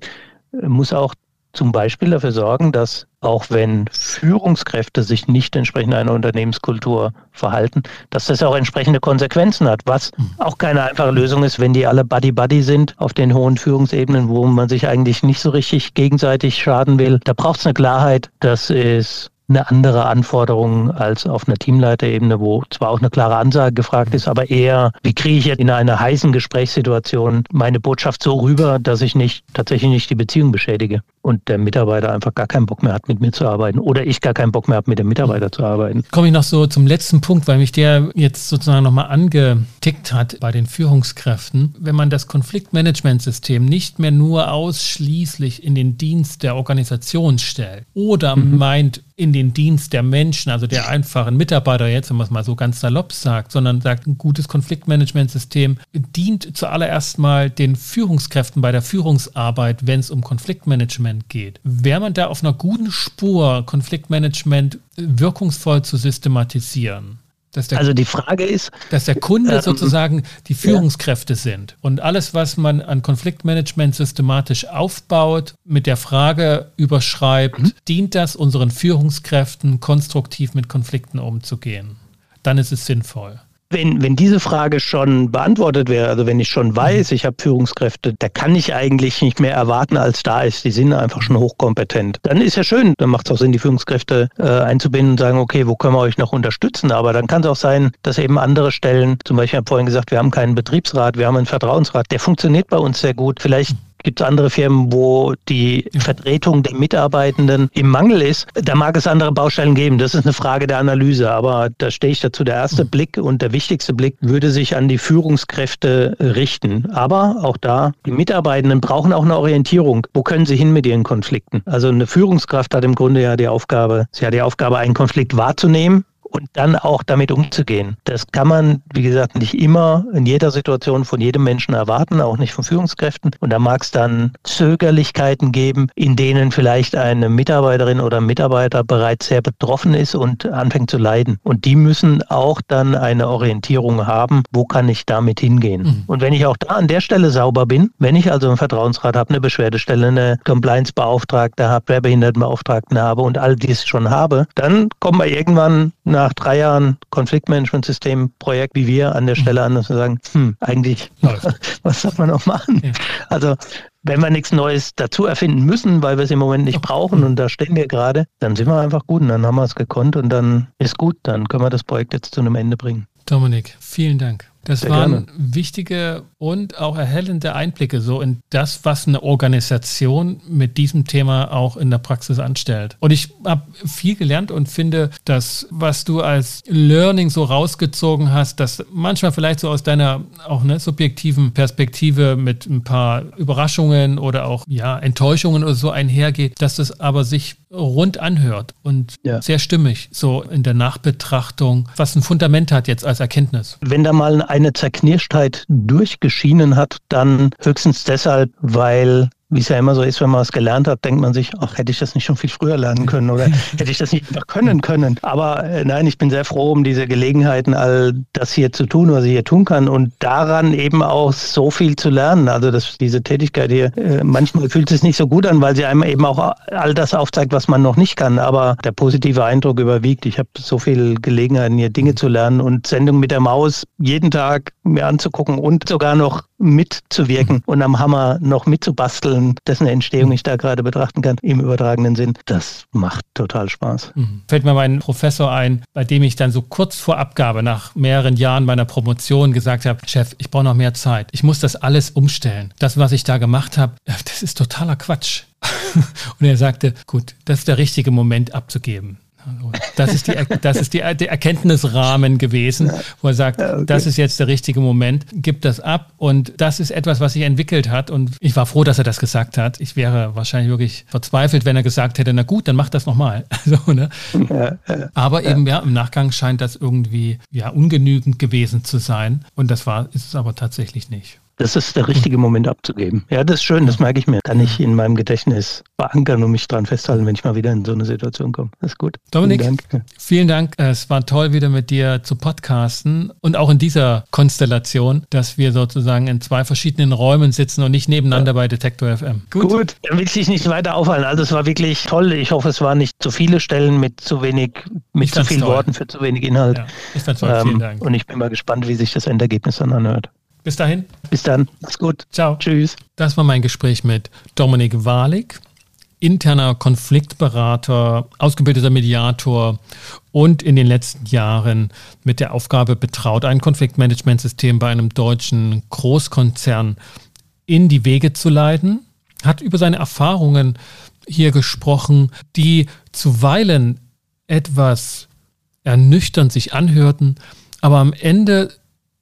äh, muss auch zum Beispiel dafür sorgen, dass auch wenn Führungskräfte sich nicht entsprechend einer Unternehmenskultur verhalten, dass das auch entsprechende Konsequenzen hat, was mhm. auch keine einfache Lösung ist, wenn die alle Buddy-Buddy sind auf den hohen Führungsebenen, wo man sich eigentlich nicht so richtig gegenseitig schaden will. Da braucht es eine Klarheit, das ist eine andere Anforderung als auf einer Teamleiterebene, wo zwar auch eine klare Ansage gefragt ist, aber eher, wie kriege ich jetzt in einer heißen Gesprächssituation meine Botschaft so rüber, dass ich nicht tatsächlich nicht die Beziehung beschädige und der Mitarbeiter einfach gar keinen Bock mehr hat, mit mir zu arbeiten oder ich gar keinen Bock mehr habe, mit dem Mitarbeiter zu arbeiten. Komme ich noch so zum letzten Punkt, weil mich der jetzt sozusagen nochmal angetickt hat bei den Führungskräften. Wenn man das Konfliktmanagementsystem nicht mehr nur ausschließlich in den Dienst der Organisation stellt oder mhm. meint, in den Dienst der Menschen, also der einfachen Mitarbeiter jetzt, wenn man es mal so ganz salopp sagt, sondern sagt, ein gutes Konfliktmanagementsystem dient zuallererst mal den Führungskräften bei der Führungsarbeit, wenn es um Konfliktmanagement geht. Wäre man da auf einer guten Spur, Konfliktmanagement wirkungsvoll zu systematisieren? Der, also die Frage ist, dass der Kunde ähm, sozusagen die Führungskräfte ja. sind und alles, was man an Konfliktmanagement systematisch aufbaut, mit der Frage überschreibt, mhm. dient das unseren Führungskräften konstruktiv mit Konflikten umzugehen? Dann ist es sinnvoll. Wenn, wenn diese Frage schon beantwortet wäre, also wenn ich schon weiß, ich habe Führungskräfte, da kann ich eigentlich nicht mehr erwarten, als da ist. Die sind einfach schon hochkompetent. Dann ist ja schön, dann macht es auch Sinn, die Führungskräfte äh, einzubinden und sagen, okay, wo können wir euch noch unterstützen? Aber dann kann es auch sein, dass eben andere Stellen, zum Beispiel, ich habe vorhin gesagt, wir haben keinen Betriebsrat, wir haben einen Vertrauensrat, der funktioniert bei uns sehr gut. Vielleicht gibt es andere Firmen, wo die Vertretung der Mitarbeitenden im Mangel ist. Da mag es andere Baustellen geben. Das ist eine Frage der Analyse. Aber da stehe ich dazu. Der erste mhm. Blick und der wichtigste Blick würde sich an die Führungskräfte richten. Aber auch da, die Mitarbeitenden brauchen auch eine Orientierung. Wo können sie hin mit ihren Konflikten? Also eine Führungskraft hat im Grunde ja die Aufgabe, sie hat die Aufgabe, einen Konflikt wahrzunehmen, und dann auch damit umzugehen. Das kann man, wie gesagt, nicht immer in jeder Situation von jedem Menschen erwarten, auch nicht von Führungskräften. Und da mag es dann Zögerlichkeiten geben, in denen vielleicht eine Mitarbeiterin oder Mitarbeiter bereits sehr betroffen ist und anfängt zu leiden. Und die müssen auch dann eine Orientierung haben, wo kann ich damit hingehen. Mhm. Und wenn ich auch da an der Stelle sauber bin, wenn ich also einen Vertrauensrat habe, eine Beschwerdestelle, eine Compliance-Beauftragte habe, Wehrbehindertenbeauftragten habe und all dies schon habe, dann kommen wir irgendwann nach drei Jahren Konfliktmanagementsystem-Projekt wie wir an der mhm. Stelle an, dass wir sagen, hm, eigentlich, was soll man noch machen? Ja. Also wenn wir nichts Neues dazu erfinden müssen, weil wir es im Moment nicht brauchen und da stehen wir gerade, dann sind wir einfach gut und dann haben wir es gekonnt und dann ist gut, dann können wir das Projekt jetzt zu einem Ende bringen. Dominik, vielen Dank. Das Sehr waren gerne. wichtige und auch erhellende Einblicke so in das, was eine Organisation mit diesem Thema auch in der Praxis anstellt. Und ich habe viel gelernt und finde, dass was du als Learning so rausgezogen hast, dass manchmal vielleicht so aus deiner auch ne, subjektiven Perspektive mit ein paar Überraschungen oder auch ja, Enttäuschungen oder so einhergeht, dass das aber sich rund anhört und ja. sehr stimmig, so in der Nachbetrachtung, was ein Fundament hat jetzt als Erkenntnis. Wenn da mal eine Zerknirschtheit durchgeschienen hat, dann höchstens deshalb, weil wie es ja immer so ist, wenn man was gelernt hat, denkt man sich, ach, hätte ich das nicht schon viel früher lernen können oder hätte ich das nicht einfach können können. Aber äh, nein, ich bin sehr froh um diese Gelegenheiten, all das hier zu tun, was ich hier tun kann und daran eben auch so viel zu lernen. Also dass diese Tätigkeit hier, äh, manchmal fühlt es nicht so gut an, weil sie einem eben auch all das aufzeigt, was man noch nicht kann. Aber der positive Eindruck überwiegt. Ich habe so viel Gelegenheiten, hier Dinge zu lernen und Sendung mit der Maus jeden Tag mir anzugucken und sogar noch mitzuwirken und am Hammer noch mitzubasteln, dessen Entstehung ich da gerade betrachten kann, im übertragenen Sinn. Das macht total Spaß. Mhm. Fällt mir mein Professor ein, bei dem ich dann so kurz vor Abgabe nach mehreren Jahren meiner Promotion gesagt habe, Chef, ich brauche noch mehr Zeit. Ich muss das alles umstellen. Das, was ich da gemacht habe, das ist totaler Quatsch. und er sagte, gut, das ist der richtige Moment abzugeben. Das ist, die, das ist die, der Erkenntnisrahmen gewesen, wo er sagt, ja, okay. das ist jetzt der richtige Moment, gibt das ab und das ist etwas, was sich entwickelt hat und ich war froh, dass er das gesagt hat. Ich wäre wahrscheinlich wirklich verzweifelt, wenn er gesagt hätte, na gut, dann mach das nochmal. So, ne? ja, ja, Aber eben ja, im Nachgang scheint das irgendwie ja ungenügend gewesen zu sein und das war, ist es aber tatsächlich nicht. Das ist der richtige Moment abzugeben. Ja, das ist schön, das merke ich mir. Kann ich in meinem Gedächtnis verankern und mich dran festhalten, wenn ich mal wieder in so eine Situation komme. Das ist gut. Dominik, vielen Dank. Vielen Dank. Es war toll, wieder mit dir zu podcasten und auch in dieser Konstellation, dass wir sozusagen in zwei verschiedenen Räumen sitzen und nicht nebeneinander ja. bei Detektor FM. Gut. gut, dann will ich dich nicht weiter aufhalten. Also es war wirklich toll. Ich hoffe, es waren nicht zu viele Stellen mit zu wenig, mit zu vielen toll. Worten für zu wenig Inhalt. Ja, ich fand's toll. Vielen ähm, Dank. Und ich bin mal gespannt, wie sich das Endergebnis dann anhört. Bis dahin. Bis dann. Mach's gut. Ciao. Tschüss. Das war mein Gespräch mit Dominik Wahlig. interner Konfliktberater, ausgebildeter Mediator und in den letzten Jahren mit der Aufgabe betraut, ein Konfliktmanagementsystem bei einem deutschen Großkonzern in die Wege zu leiten, hat über seine Erfahrungen hier gesprochen, die zuweilen etwas ernüchternd sich anhörten, aber am Ende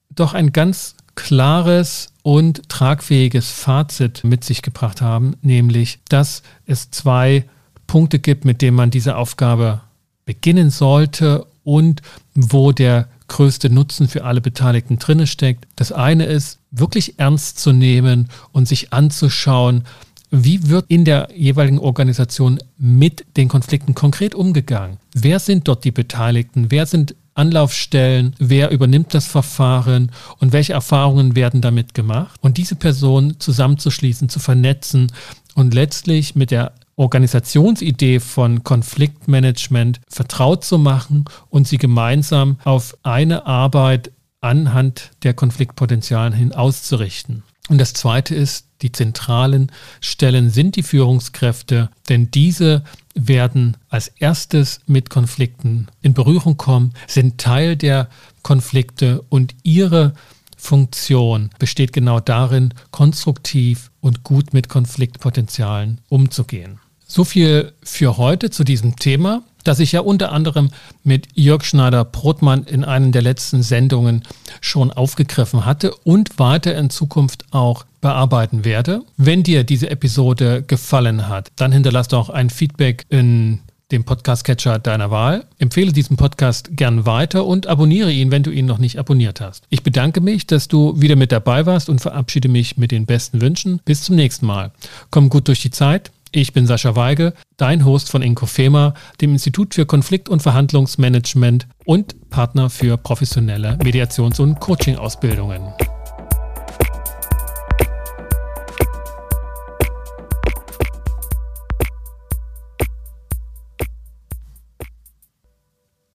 doch ein ganz klares und tragfähiges Fazit mit sich gebracht haben, nämlich, dass es zwei Punkte gibt, mit denen man diese Aufgabe beginnen sollte und wo der größte Nutzen für alle Beteiligten drinne steckt. Das eine ist, wirklich ernst zu nehmen und sich anzuschauen, wie wird in der jeweiligen Organisation mit den Konflikten konkret umgegangen? Wer sind dort die Beteiligten? Wer sind Anlaufstellen, wer übernimmt das Verfahren und welche Erfahrungen werden damit gemacht. Und diese Personen zusammenzuschließen, zu vernetzen und letztlich mit der Organisationsidee von Konfliktmanagement vertraut zu machen und sie gemeinsam auf eine Arbeit anhand der Konfliktpotenzialen hin auszurichten. Und das Zweite ist, die zentralen Stellen sind die Führungskräfte, denn diese werden als erstes mit Konflikten in Berührung kommen, sind Teil der Konflikte und ihre Funktion besteht genau darin, konstruktiv und gut mit Konfliktpotenzialen umzugehen. So viel für heute zu diesem Thema das ich ja unter anderem mit Jörg Schneider-Brotmann in einer der letzten Sendungen schon aufgegriffen hatte und weiter in Zukunft auch bearbeiten werde. Wenn dir diese Episode gefallen hat, dann hinterlass doch ein Feedback in dem Podcast-Catcher deiner Wahl. Empfehle diesen Podcast gern weiter und abonniere ihn, wenn du ihn noch nicht abonniert hast. Ich bedanke mich, dass du wieder mit dabei warst und verabschiede mich mit den besten Wünschen. Bis zum nächsten Mal. Komm gut durch die Zeit. Ich bin Sascha Weige, dein Host von Inkofema, dem Institut für Konflikt- und Verhandlungsmanagement und Partner für professionelle Mediations- und Coaching-Ausbildungen.